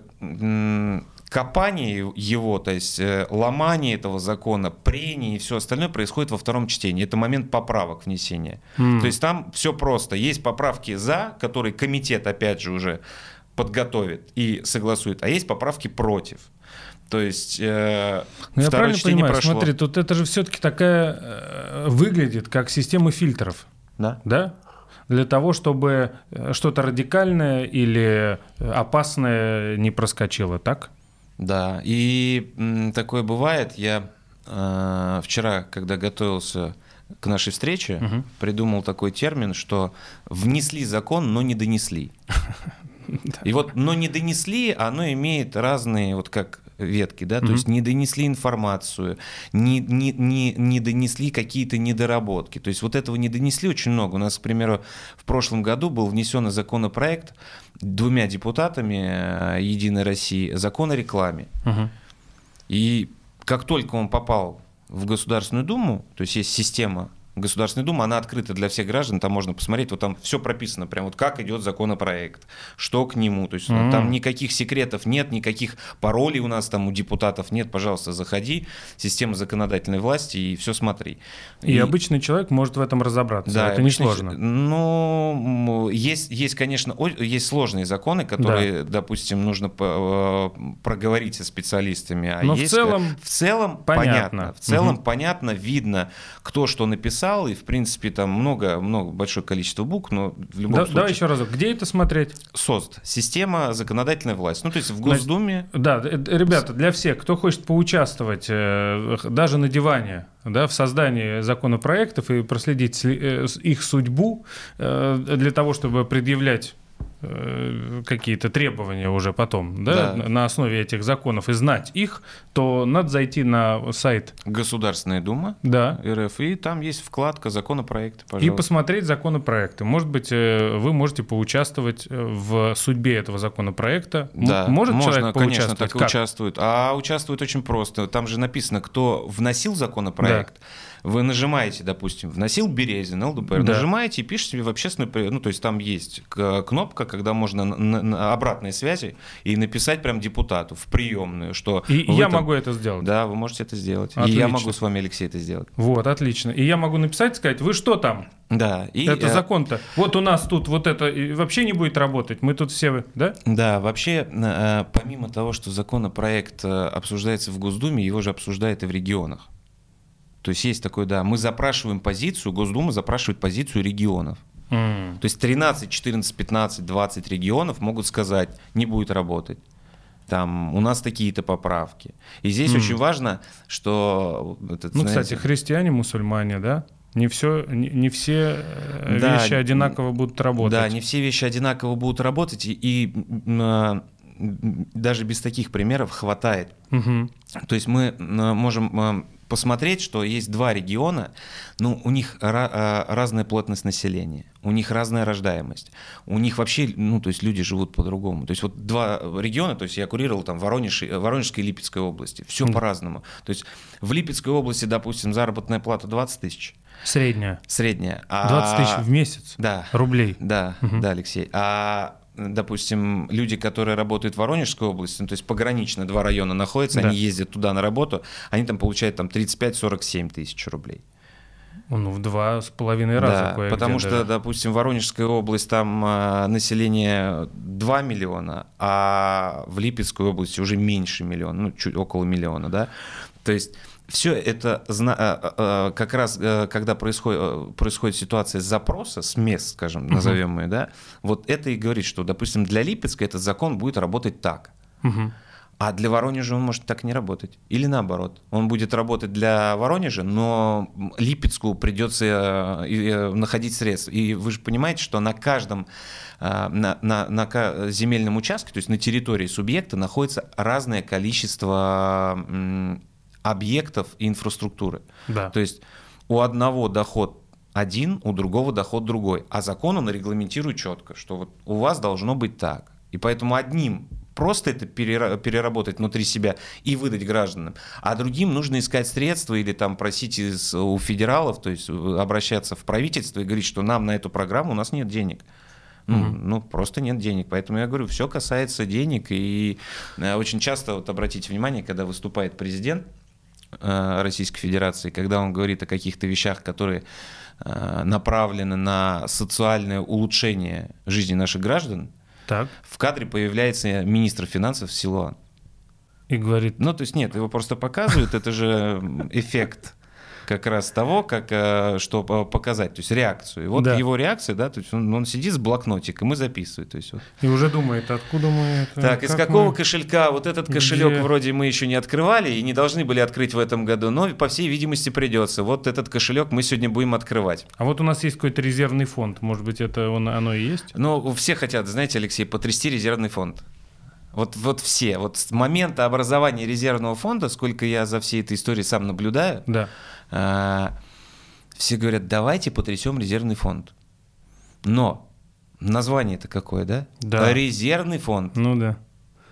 копание его, то есть э, ломание этого закона, прение и все остальное происходит во втором чтении. Это момент поправок внесения. М. То есть там все просто. Есть поправки за, которые комитет, опять же, уже подготовит и согласует, а есть поправки против. То есть э, Ну, я правильно понимаю, прошло. смотри, тут это же все-таки такая э, выглядит как система фильтров, Да? да? Для того, чтобы э, что-то радикальное или э, опасное не проскочило, так? Да, и м, такое бывает. Я э, вчера, когда готовился к нашей встрече, Мгм. придумал такой термин, что внесли закон, но не донесли. И вот, но не донесли, оно имеет разные, вот как ветки, да, то Мгм. есть не донесли информацию, не, не, не, не донесли какие-то недоработки. То есть вот этого не донесли очень много. У нас, к примеру, в прошлом году был внесен законопроект двумя депутатами э, Единой России закон о рекламе. Мгм. И как только он попал в Государственную Думу, то есть есть система Государственной Думы, она открыта для всех граждан, там можно посмотреть, вот там все прописано, прям вот как идет законопроект, что к нему, то есть ну, Мгм. там никаких секретов нет, никаких паролей у нас там у депутатов нет, пожалуйста, заходи, система законодательной власти и все смотри. И, обычный человек может в этом разобраться. Да, это обычно несложно. Ну, есть, есть, конечно, есть сложные законы, которые, допустим, нужно э, проговорить со специалистами. А Но в есть, целом в целом понятно. понятно. В целом Мгм. понятно, видно, кто что написал, и в принципе там много, много большое количество букв, но в любом Да- случае. давай еще разок. Где это смотреть? СОЗД, система законодательной власти. Ну, то есть в Госдуме. Да, э, э, ребята, для всех, кто хочет поучаствовать э, даже на диване да, в создании законопроектов и проследить их судьбу для того, чтобы предъявлять какие-то требования уже потом, да, Да. на- основе этих законов и знать их, то надо зайти на сайт, Государственная Дума да, РФ, и там есть вкладка законопроекты, и пожалуйста. посмотреть законопроекты. Может быть, э, вы можете поучаствовать э, в судьбе этого законопроекта. Да, может можно, человек конечно, так и Как? участвует. А участвует очень просто. Там же написано, кто вносил законопроект. Вы нажимаете, допустим, вносил Березин, ЛДПР, Да. нажимаете и пишете в общественную... Ну, то есть там есть кнопка, когда можно на, на- обратной связи и написать прям депутату в приемную, что... И, и я там- могу это сделать. Да, вы можете это сделать. И Отлично. я могу с вами, Алексей, это сделать. Вот, отлично. И я могу написать, сказать, вы что там? Да. И, это э, закон-то. Вот у нас тут вот это и вообще не будет работать. Мы тут все, да? Да, вообще, э, помимо того, что законопроект э, обсуждается в Госдуме, его же обсуждают и в регионах. То есть есть такое, да, мы запрашиваем позицию, Госдума запрашивает позицию регионов. М. То есть 13, 14, 15, 20 регионов могут сказать, не будет работать. там у нас такие-то поправки. И здесь Мгм. очень важно, что... этот, Ну, знаете, кстати, христиане, мусульмане, да? Не все, не, не все э, Да, вещи одинаково будут работать. Да, не все вещи одинаково будут работать, и, и, а, даже без таких примеров хватает. Мгм. То есть мы можем посмотреть, что есть два региона, ну, у них а, разная плотность населения, у них разная рождаемость, у них вообще, ну, то есть люди живут по-другому. То есть вот два региона, то есть я курировал там Воронеж, Воронежской и Липецкой области, все Мгм. по-разному. То есть в Липецкой области, допустим, заработная плата 20 тысяч, Средняя. средняя. а- 20 тысяч в месяц Да, рублей. да, Мгм. да, Алексей. А допустим, люди, которые работают в Воронежской области, ну, то есть погранично два района находятся, Да. они ездят туда на работу, они там получают там 35-47 тысяч рублей. Ну, в два с половиной раза да, потому что, даже. допустим, Воронежская область, там а, население 2 миллиона, а в Липецкой области уже меньше миллиона, ну, чуть около миллиона, да. То есть все это зна- а, а, как раз, э, когда происходит, э, происходит ситуация запроса, с мест, скажем, назовем ее, да, вот это и говорит, что, допустим, для Липецка этот закон будет работать так. Мгм. А для Воронежа он может так не работать. Или наоборот. Он будет работать для Воронежа, но Липецку придется э, находить средства. И вы же понимаете, что на каждом на, на- на земельном участке, то есть на территории субъекта, находится разное количество объектов и инфраструктуры. Да. То есть у одного доход один, у другого доход другой. А закон он регламентирует четко, что вот у вас должно быть так. И поэтому одним просто это перера- переработать внутри себя и выдать гражданам, а другим нужно искать средства или там просить из, у федералов, то есть э, обращаться в правительство и говорить, что нам на эту программу у нас нет денег. Ну, Мгм. ну, просто нет денег. Поэтому я говорю, все касается денег. И э, очень часто, вот обратите внимание, когда выступает президент, Российской Федерации, когда он говорит о каких-то вещах, которые э, направлены на социальное улучшение жизни наших граждан, Так. в кадре появляется министр финансов Силуан. И говорит, Ну, то есть нет, его просто показывают, это же эффект как раз того, как, э, что по- показать, то есть реакцию. И вот Да. его реакция, да, то есть он, он сидит с блокнотиком и записывает. То есть вот. и уже думает, откуда мы это... Так, из как какого мы- кошелька? Вот этот кошелек Где? вроде мы еще не открывали и не должны были открыть в этом году, но по всей видимости придется. Вот этот кошелек мы сегодня будем открывать. А вот у нас есть какой-то резервный фонд. Может быть, это он, оно и есть? Ну, все хотят, знаете, Алексей, потрясти резервный фонд. Вот, вот все. Вот с момента образования резервного фонда, сколько я за всей этой историей сам наблюдаю, Да. А, все говорят, давайте потрясем резервный фонд. Но название-то какое, да? Да. Резервный фонд. Ну да.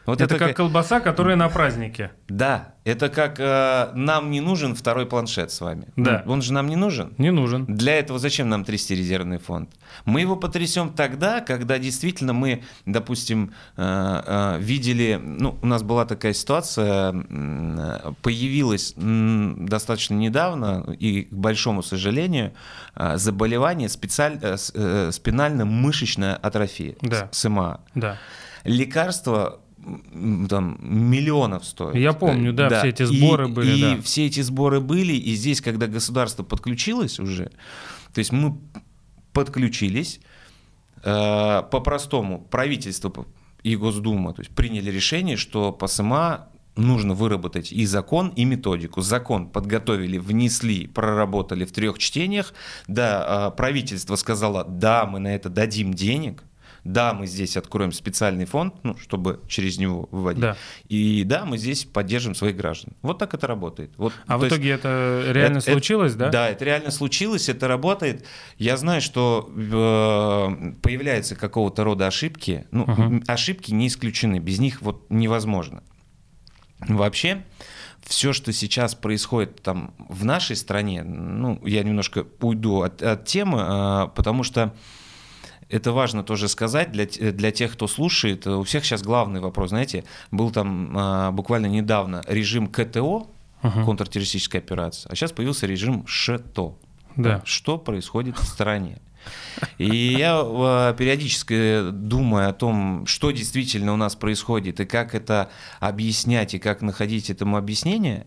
Вот это, как ка- колбаса, которая на празднике. Да, это как э, нам не нужен второй планшет с вами. Да. Он же нам не нужен. Не нужен. Для этого зачем нам трясти резервный фонд? Мы его потрясем тогда, когда действительно мы, допустим, э, э, видели, ну, у нас была такая ситуация, э, появилась м, достаточно недавно и, к большому сожалению, э, заболевание специаль- э, э, спинально-мышечная атрофия, Да. СМА. Да. Лекарства м, там миллионов стоят. Я помню, да, все эти сборы и, были, И да. все эти сборы были, и здесь, когда государство подключилось уже, то есть мы подключились, э, по-простому правительство и Госдума то есть приняли решение, что по СМА нужно выработать и закон, и методику. Закон подготовили, внесли, проработали в трех чтениях. Да, э, правительство сказало, да, мы на это дадим денег, да, мы здесь откроем специальный фонд, ну, чтобы через него выводить. Да. И да, мы здесь поддержим своих граждан. Вот так это работает. Вот, А в есть- итоге это реально это- случилось, да? Да, это реально случилось, это работает. Я знаю, что э, появляются какого-то рода ошибки. Ну, м, ошибки не исключены, без них вот невозможно. Вообще, все, что сейчас происходит там в нашей стране, ну, я немножко уйду от, от темы, э, потому что это важно тоже сказать для, для тех, кто слушает. У всех сейчас главный вопрос, знаете, был там э, буквально недавно режим КТО, Ага. контртеррористическая операция, а сейчас появился режим ШТО. Да. Что происходит в стране? И я э, периодически думаю о том, что действительно у нас происходит, и как это объяснять, и как находить этому объяснение.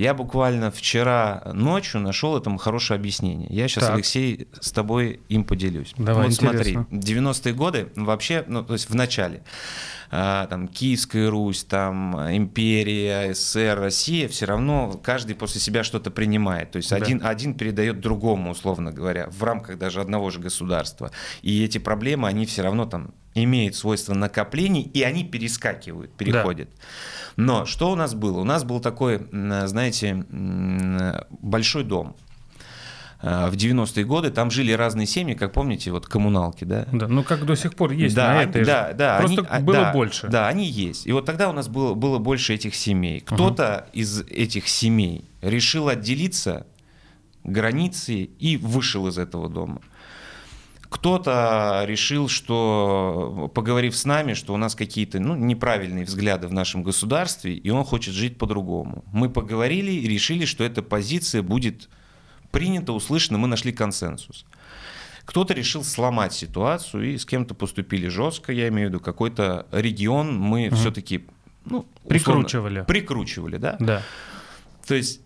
Я буквально вчера ночью нашел этому хорошее объяснение. Я сейчас, Так. Алексей, с тобой им поделюсь. Давай, вот смотри, интересно. 90-е годы вообще, ну, то есть в начале, а, там, Киевская Русь, там, империя, СССР, Россия, все равно каждый после себя что-то принимает. То есть Да. один, один передает другому, условно говоря, в рамках даже одного же государства. И эти проблемы, они все равно там имеют свойство накоплений, и они перескакивают, переходят. Но что у нас было? У нас был такой, знаете, большой дом. А, В 90-е годы там жили разные семьи, как помните, вот коммуналки, да? Да, ну как до сих пор есть да, на этой же. да, да, Просто они- а, было да, больше. Да, они есть. И вот тогда у нас было, было больше этих семей. Кто-то из этих семей решил отделиться границы и вышел из этого дома. Кто-то решил, что, поговорив с нами, что у нас какие-то ну, неправильные взгляды в нашем государстве, и он хочет жить по-другому. Мы поговорили и решили, что эта позиция будет принята, услышана, мы нашли консенсус. Кто-то решил сломать ситуацию и с кем-то поступили жестко, я имею в виду какой-то регион мы все-таки ну, условно, Прикручивали. прикручивали, да? Да. То есть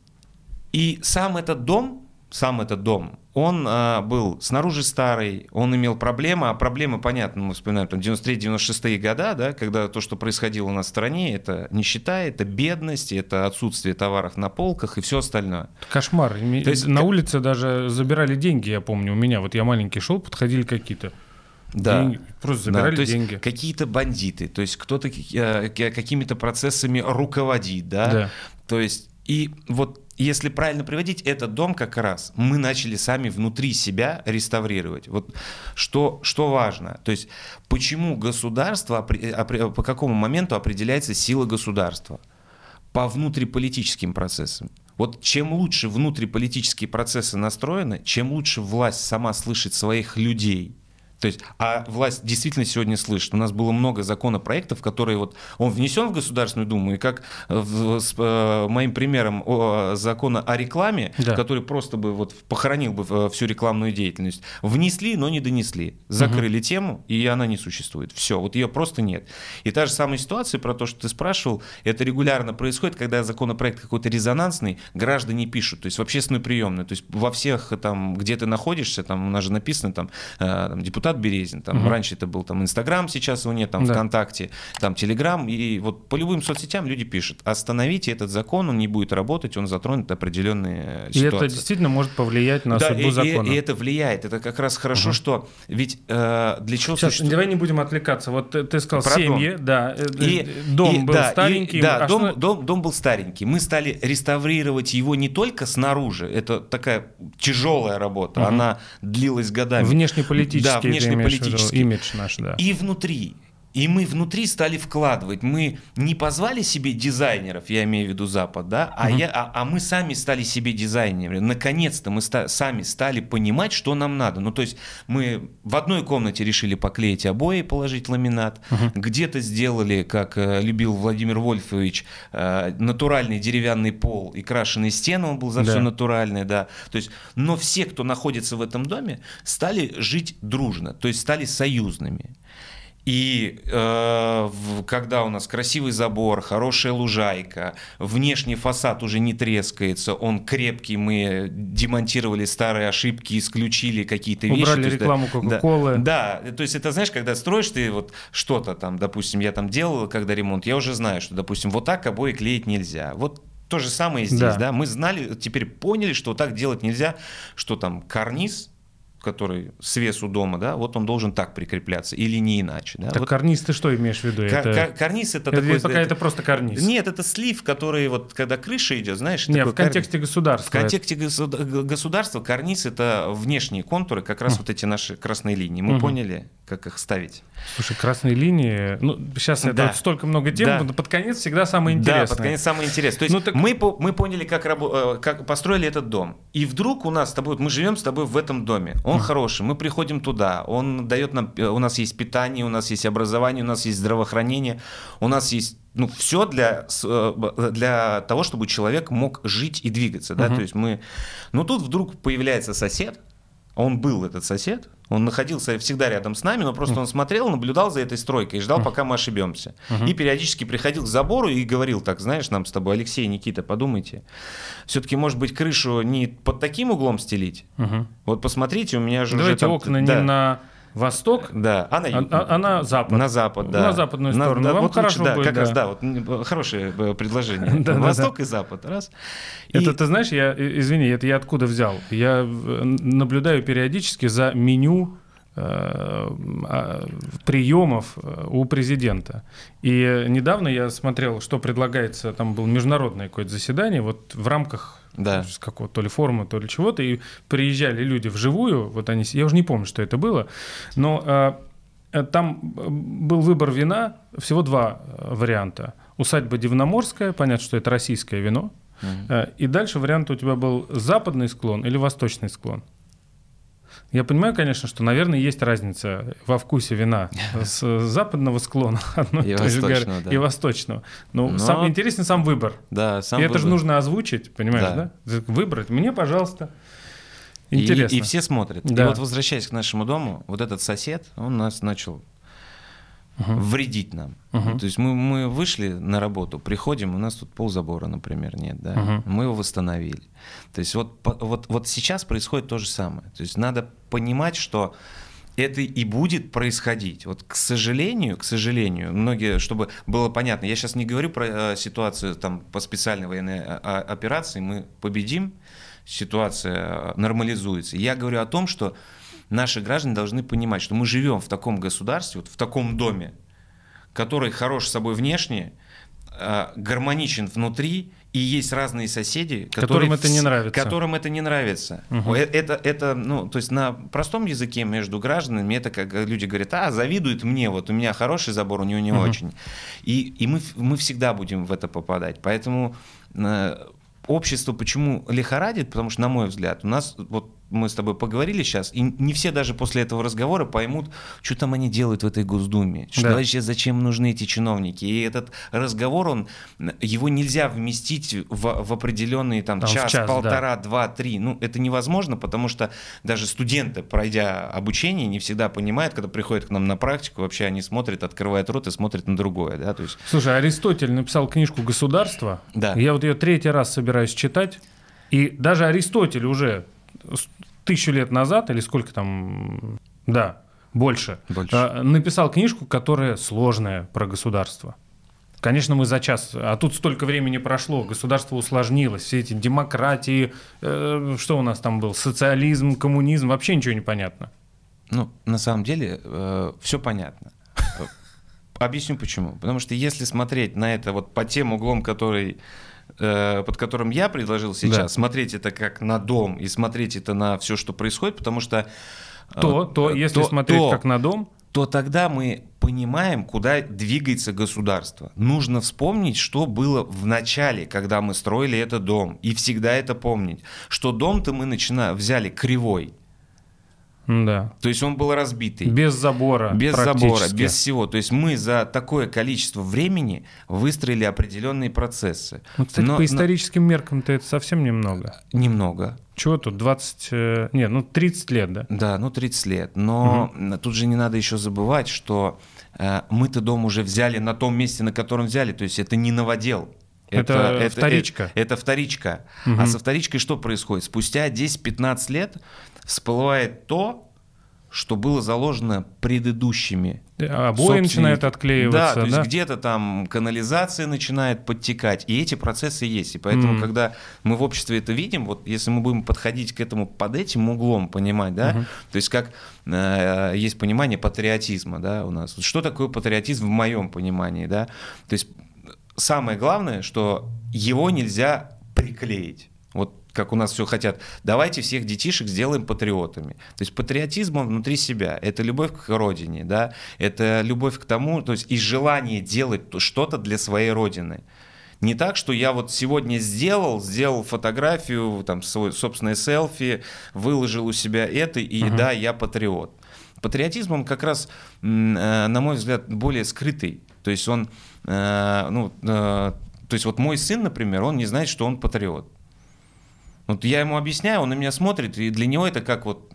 и сам этот дом, сам этот дом, он а, был снаружи старый, он имел проблемы, а проблемы, понятно, мы вспоминаем там 93-96 года, да, когда то, что происходило у нас в стране, это нищета, это бедность, это отсутствие товаров на полках и все остальное. Кошмар. То есть на улице даже забирали деньги, я помню. У меня вот я маленький шел, подходили какие-то. Да. деньги, просто Да, забирали есть деньги. какие-то бандиты, то есть кто-то э, какими-то процессами руководит, да? Да. То есть и вот если правильно приводить, этот дом как раз мы начали сами внутри себя реставрировать. Вот что, что важно. То есть почему государство, по какому моменту определяется сила государства? По внутриполитическим процессам. Вот чем лучше внутриполитические процессы настроены, чем лучше власть сама слышит своих людей, то есть, а власть действительно сегодня слышит. У нас было много законопроектов, которые вот он внесен в Государственную Думу, и как э, в- с э, моим примером о, закона о рекламе, Да. который просто бы вот похоронил бы э, всю рекламную деятельность, внесли, но не донесли, закрыли тему, и она не существует. Все, вот ее просто нет. И та же самая ситуация про то, что ты спрашивал, это регулярно происходит, когда законопроект какой-то резонансный, граждане пишут, то есть в общественную приемную, то есть во всех там, где ты находишься, там у нас же написано там, э, там, депутат Березин, там Мгм. раньше это был там Инстаграм, сейчас его нет, там Да. ВКонтакте, там Телеграм, и вот по любым соцсетям люди пишут, остановите этот закон, он не будет работать, он затронет определенные И ситуации. это действительно может повлиять на да, судьбу и, и- закона. и это влияет. Это как раз хорошо, что ведь э, для чего Сейчас, существует- давай не будем отвлекаться. Вот ты, ты сказал, Про семьи, да, э, И- э, дом и- был да, и- старенький. да, а дом, что- дом, дом был старенький. Мы стали реставрировать его не только снаружи. Это такая тяжелая работа. Мгм. Она длилась годами. Внешнеполитический, Да, ты имеешь в виду, внешнеполитический. имидж наш, да. И внутри. И мы внутри стали вкладывать. Мы не позвали себе дизайнеров, я имею в виду Запад, да, а, Мгм. я, а, а мы сами стали себе дизайнерами. Наконец-то мы ста- сами стали понимать, что нам надо. Ну, то есть мы в одной комнате решили поклеить обои, положить ламинат. Где-то сделали, как э, любил Владимир Вольфович, э, натуральный деревянный пол и крашеные стены. Он был за Да. все натуральное, да. То есть, но все, кто находится в этом доме, стали жить дружно, то есть стали союзными. И э, когда у нас красивый забор, хорошая лужайка, внешний фасад уже не трескается, он крепкий, мы демонтировали старые ошибки, исключили какие-то вещи. Убрали есть, да, рекламу да, Кока-Колы. Да, то есть это, знаешь, когда строишь ты вот что-то там, допустим, я там делал, когда ремонт, я уже знаю, что, допустим, вот так обои клеить нельзя. Вот то же самое здесь, Да. да. Мы знали, теперь поняли, что так делать нельзя, что там карниз, который свес у дома, да, вот он должен так прикрепляться или не иначе. Да? Так Вот карниз ты что имеешь в виду? кар- это... кар- карниз это, это такой... пока это просто карниз. Нет, это слив, который вот, когда крыша идет, знаешь... Не, такой в контексте государства. в контексте г- государства карниз это внешние контуры, как раз вот эти наши красные линии. Мы Мгм. поняли, как их ставить. Слушай, красные линии. Ну, сейчас это Да. вот столько много тем, Да. но под конец всегда самое интересное. Да, под конец самое интересное. То есть Ну, так- мы, по- мы поняли, как, рабо- э, как построили этот дом. И вдруг у нас с тобой, мы живем с тобой в этом доме. Он хороший, мы приходим туда, он дает нам, э, у нас есть питание, у нас есть образование, у нас есть здравоохранение, у нас есть ну, все для, э, для того, чтобы человек мог жить и двигаться. Да? Мгм. То есть мы... Но тут вдруг появляется сосед, он был этот сосед, Он находился всегда рядом с нами, но просто он смотрел, наблюдал за этой стройкой и ждал, пока мы ошибемся. И периодически приходил к забору и говорил так, знаешь, нам с тобой, Алексей, Никита, подумайте. Все-таки, может быть, крышу не под таким углом стелить? Вот посмотрите, у меня же уже Давайте там- окна да, не на восток, Да, а на а, юг. а- а на запад. На запад, да. На западную сторону. да, Вам вот хорошо лучше, да, будет, как раз, да. да, вот хорошее э, предложение. Да, да, Восток и запад, раз. И- Это, ты знаешь, я, э, извини, это я откуда взял? Я э, наблюдаю периодически за меню а, приемов у президента. И недавно я смотрел, что предлагается, там было международное какое-то заседание, вот в рамках Да. с какого то ли форума, то ли чего-то, и приезжали люди вживую, вот они, я уже не помню, что это было, но э, э, там э, был выбор вина, всего два э, варианта. Усадьба Дивноморская, понятно, что это российское вино, Э, И дальше вариант у тебя был западный склон или восточный склон. Я понимаю, конечно, что, наверное, есть разница во вкусе вина с западного склона одной И той же горы да. и восточного. Но, Но- сам, интересен сам выбор. Да, сам и это же выбор. нужно озвучить, понимаешь, да? Да. Выбрать. Мне, пожалуйста. И- Интересно. И, все смотрят. Да. И вот возвращаясь к нашему дому, вот этот сосед, он нас начал вредить нам. Мгм. То есть мы, мы вышли на работу, приходим, у нас тут ползабора, например, нет, да. Мгм. Мы его восстановили. То есть вот, вот, вот сейчас происходит то же самое. То есть надо понимать, что это и будет происходить. Вот, к сожалению, к сожалению, многие, чтобы было понятно, я сейчас не говорю про э, ситуацию там по специальной военной э, операции, мы победим, ситуация э, нормализуется. Я говорю о том, что наши граждане должны понимать, что мы живем в таком государстве, вот в таком доме, который хорош собой внешне, э, гармоничен внутри, и есть разные соседи, Которым которые это не нравится. Которым это не нравится. Э, Это, это, ну, то есть на простом языке между гражданами это как люди говорят, а, завидует мне, вот у меня хороший забор, у него не Мгм. очень. И, и мы, мы всегда будем в это попадать. Поэтому э, общество почему лихорадит, потому что, на мой взгляд, у нас, вот мы с тобой поговорили сейчас, и не все даже после этого разговора поймут, что там они делают в этой Госдуме, что Да. вообще зачем нужны эти чиновники. И этот разговор, он, его нельзя вместить в, в определенные там, Там час, час, да. полтора, два, три. Ну, это невозможно, потому что даже студенты, пройдя обучение, не всегда понимают, когда приходят к нам на практику, вообще они смотрят, открывают рот и смотрят на другое. Да? То есть, Слушай, Аристотель написал книжку «Государство». Да. Я вот ее третий раз собираюсь читать. И даже Аристотель уже тысячу лет назад, или сколько там, да, больше, Больше. а, написал книжку, которая сложная про государство. Конечно, мы за час, а тут столько времени прошло, государство усложнилось, все эти демократии, э, что у нас там был, социализм, коммунизм, вообще ничего не понятно. ну, на самом деле, все понятно. Э, Объясню почему. Потому что если смотреть на это вот по тем углом, который э, под которым я предложил сейчас, Да. смотреть это как на дом и смотреть это на все, что происходит, потому что э, То, то, э, если то- смотреть то- как на дом, то тогда мы понимаем, куда двигается государство. Нужно вспомнить, что было в начале, когда мы строили этот дом. И всегда это помнить. Что дом-то мы начина... взяли кривой. Да, То есть он был разбитый. без забора, Без забора, без всего. То есть мы за такое количество времени выстроили определенные процессы. Ну, кстати, Но- по но- историческим меркам-то это совсем немного. Немного. Чего тут, 20, э, нет, ну 30 лет, да? Да, ну 30 лет. Но тут же не надо еще забывать, что э, мы-то дом уже взяли на том месте, на котором взяли. То есть это не новодел. Это вторичка. Это, это вторичка. Мгм. А со вторичкой что происходит? Спустя 10-15 лет всплывает то, что было заложено предыдущими Обои собственники. начинают отклеиваться, Да, то да? есть где-то там канализация начинает подтекать, и эти процессы есть. И поэтому, Мгм. когда мы в обществе это видим, вот если мы будем подходить к этому под этим углом, понимать, да, Мгм. то есть как э, есть понимание патриотизма, да, у нас. Что такое патриотизм в моем понимании, да? То есть самое главное, что его нельзя приклеить. Вот как у нас все хотят, давайте всех детишек сделаем патриотами. То есть патриотизм он внутри себя, это любовь к родине, да, это любовь к тому, то есть и желание делать то- что-то для своей родины. Не так, что я вот сегодня сделал, сделал фотографию, там, свой собственное селфи, выложил у себя это, и Мгм. да, я патриот. Патриотизм, он как раз, э, на мой взгляд, более скрытый. То есть он, э, ну, э, то есть вот мой сын, например, он не знает, что он патриот. Вот я ему объясняю, он на меня смотрит, и для него это как вот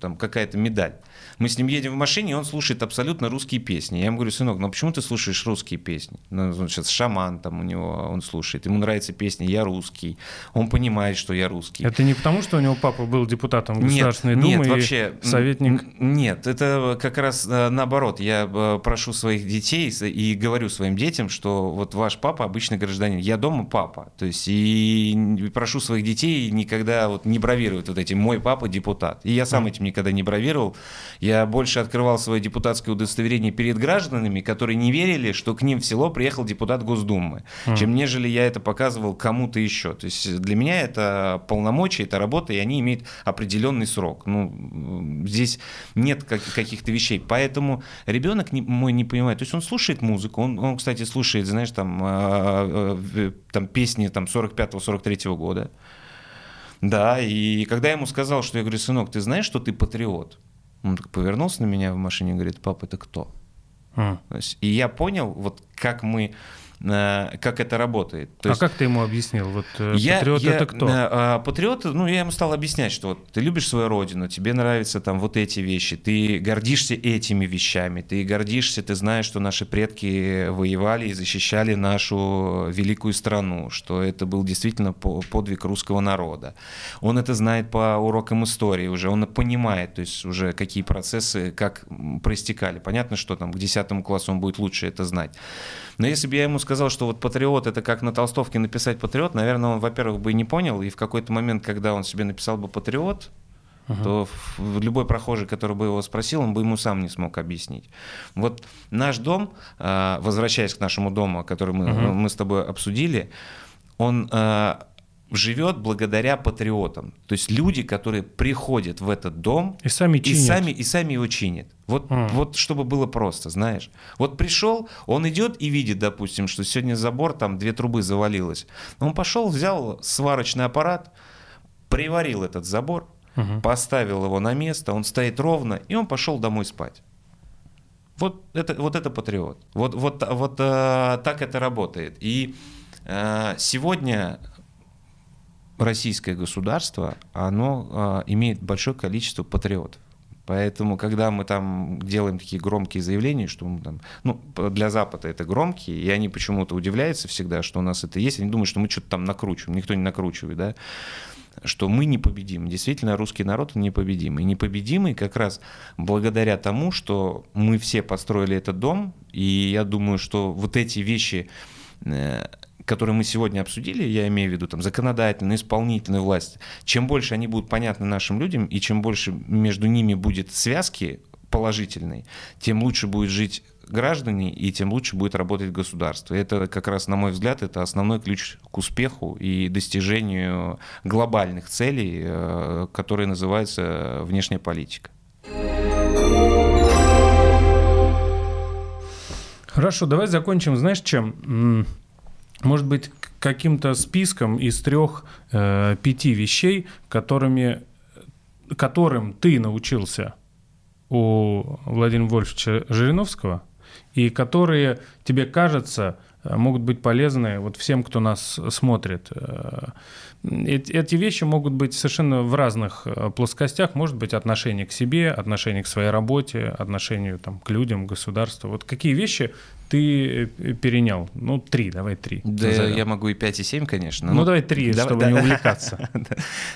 там какая-то медаль. Мы с ним едем в машине, и он слушает абсолютно русские песни. Я ему говорю, сынок, ну почему ты слушаешь русские песни? Ну, он сейчас шаман там у него, он слушает. Ему нравятся песни «Я русский». Он понимает, что я русский. Это не потому, что у него папа был депутатом Нет, Государственной Думы нет, вообще, советник? Нет, это как раз э, наоборот. Я э, прошу своих детей и говорю своим детям, что вот ваш папа обычный гражданин, я дома папа. То есть и прошу своих детей никогда вот не бравировать вот этим «мой папа депутат». И я сам этим никогда не бравировал. Я больше открывал свое депутатское удостоверение перед гражданами, которые не верили, что к ним в село приехал депутат Госдумы, чем нежели я это показывал кому-то еще. То есть для меня это полномочия, это работа, и они имеют определенный срок. Ну, здесь нет как- каких-то вещей. Поэтому ребенок не- мой не понимает. То есть он слушает музыку, он, он, кстати, слушает, знаешь, там, а, а, там песни там, 45-43 года. Да, и когда я ему сказал, что я говорю, сынок, ты знаешь, что ты патриот? Он так повернулся на меня в машине и говорит, папа, это кто? То есть, и я понял, вот как мы, как это работает. То А есть как ты ему объяснил? Вот э, я- патриот я, это кто? э, а, патриот, ну, я ему стал объяснять, что вот ты любишь свою родину, тебе нравятся там вот эти вещи, ты гордишься этими вещами, ты гордишься, ты знаешь, что наши предки воевали и защищали нашу великую страну, что это был действительно по- подвиг русского народа. Он это знает по урокам истории уже, он понимает, то есть уже какие процессы, как проистекали. Понятно, что там к 10 классу он будет лучше это знать. Но если бы я ему сказал, что вот патриот это как на толстовке написать патриот, наверное, он, во-первых, бы и не понял, и в какой-то момент, когда он себе написал бы патриот, то в- любой прохожий, который бы его спросил, он бы ему сам не смог объяснить. Вот наш дом, а, возвращаясь к нашему дому, который мы, Мгм. мы с тобой обсудили, он а, живет благодаря патриотам. То есть люди, которые приходят в этот дом И сами и сами, и сами его чинят. Вот, М. вот чтобы было просто, знаешь. Вот пришел, он идет и видит, допустим, что сегодня забор, там две трубы завалилось. Он пошел, взял сварочный аппарат, приварил этот забор, Мгм. поставил его на место, он стоит ровно, и он пошел домой спать. Вот это, вот это патриот. Вот, вот, вот э, так это работает. И э, сегодня российское государство, оно э, имеет большое количество патриотов. Поэтому, когда мы там делаем такие громкие заявления, что мы там, ну, для Запада это громкие, и они почему-то удивляются всегда, что у нас это есть, они думают, что мы что-то там накручиваем, никто не накручивает, да, что мы непобедимы. Действительно, русский народ непобедимый. И непобедимый как раз благодаря тому, что мы все построили этот дом, и я думаю, что вот эти вещи, э, которые мы сегодня обсудили, я имею в виду там законодательную, исполнительную власть, чем больше они будут понятны нашим людям, и чем больше между ними будет связки положительной, тем лучше будет жить граждане, и тем лучше будет работать государство. Это как раз, на мой взгляд, это основной ключ к успеху и достижению глобальных целей, э, которые называются внешняя политика. Хорошо, давай закончим, знаешь, чем? Может быть, каким-то списком из трех, э, вещей, которыми, которым ты научился у Владимира Вольфовича Жириновского, и которые, тебе кажется, могут быть полезны вот всем, кто нас смотрит. Э, эти вещи могут быть совершенно в разных э, плоскостях. Может быть, отношение к себе, отношение к своей работе, отношению там, к людям, к государству. Вот какие вещи ты э, перенял? Ну, три, давай три. Да, назовем. я могу и 5, и 7, конечно. Ну, давай три, давай- чтобы да. не увлекаться.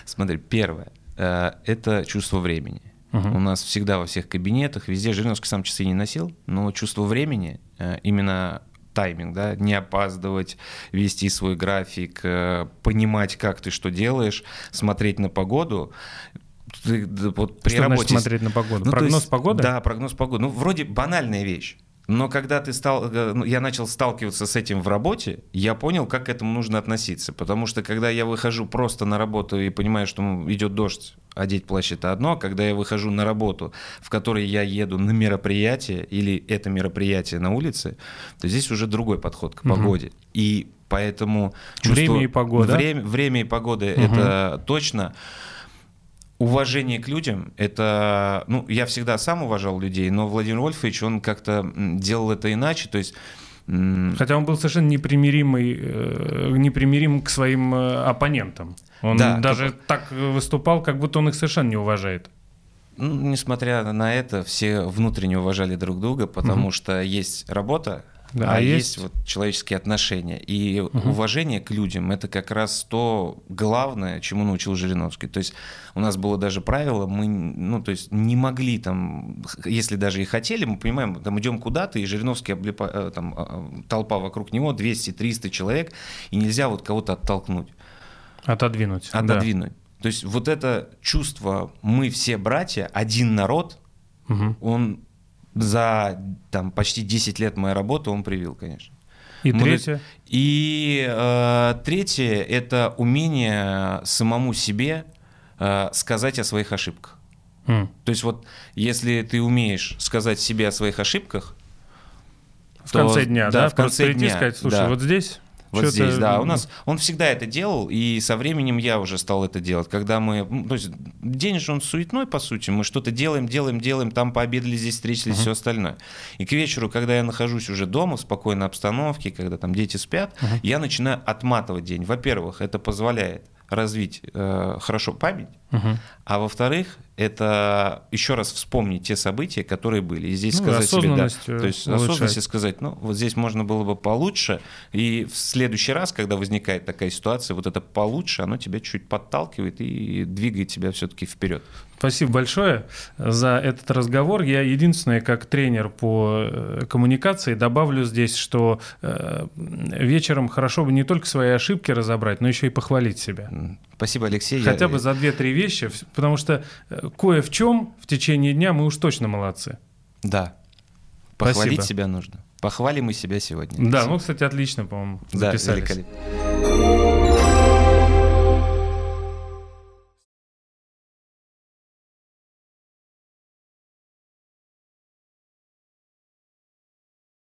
Смотри, первое э, – это чувство времени. У нас всегда во всех кабинетах, везде Жириновский сам часы не носил, но чувство времени, э, именно тайминг, да, не опаздывать, вести свой график, э, понимать, как ты что делаешь, смотреть на погоду. Ты, вот при Что значит работе с- смотреть на погоду? ну, Прогноз есть, погоды? Да, прогноз погоды. Ну, вроде банальная вещь. Но когда ты стал, э, ну, я начал сталкиваться с этим в работе, я понял, как к этому нужно относиться. Потому что когда я выхожу просто на работу и понимаю, что идет дождь, одеть плащ это одно, а когда я выхожу на работу, в которой я еду на мероприятие или это мероприятие на улице, то здесь уже другой подход к погоде. И поэтому Время и погода. Время, время и погода Мгм. это точно. Уважение к людям, это, ну, я всегда сам уважал людей, но Владимир Вольфович, он как-то делал это иначе, то есть Хотя он был совершенно непримиримый, э, непримирим к своим э, оппонентам. Он Да, даже так выступал, как будто он их совершенно не уважает. Ну, несмотря на это, все внутренне уважали друг друга, потому что есть работа, Да, а есть... есть- вот человеческие отношения. И Мгм. уважение к людям это как раз то главное, чему научил Жириновский. То есть у нас было даже правило, мы ну, то есть не могли там, если даже и хотели, мы понимаем, там идем куда-то, и Жириновский облипа- э, там, а, а, толпа вокруг него, 200-300 человек, и нельзя вот кого-то оттолкнуть Отодвинуть. да. отодвинуть. То есть вот это чувство «мы все братья, один народ», Мгм. он за там, почти 10 лет моей работы он привил, конечно. И Мы- третье. И э, третье – это умение самому себе э, сказать о своих ошибках. М. То есть вот если ты умеешь сказать себе о своих ошибках, В то- конце дня, да? в конце прийти дня, сказать, слушай, да. вот здесь Вот здесь, да. У нас он всегда это делал, и со временем я уже стал это делать. Когда мы, ну, то есть день же он суетной, по сути, мы что-то делаем, делаем, делаем, там пообедали, здесь встретились, все остальное. И к вечеру, когда я нахожусь уже дома в спокойной обстановке, когда там дети спят, я начинаю отматывать день. Во-первых, это позволяет развить э, хорошо память, Мгм. а во-вторых, это еще раз вспомнить те события, которые были. И здесь Ну, сказать себе, да, э, то есть улучшать. осознанность и сказать, ну, вот здесь можно было бы получше, и в следующий раз, когда возникает такая ситуация, вот это получше, оно тебя чуть подталкивает и двигает тебя все-таки вперед. Спасибо большое за этот разговор. Я единственное, как тренер по э, коммуникации, добавлю здесь, что э, вечером хорошо бы не только свои ошибки разобрать, но еще и похвалить себя. Спасибо, Алексей. Я- Хотя бы за две-три вещи, вс- потому что э, кое в чем в течение дня мы уж точно молодцы. Да. Похвалить Спасибо. себя нужно. Похвалим мы себя сегодня. Да, ну, кстати, отлично, по-моему, Да, записались. великолепно.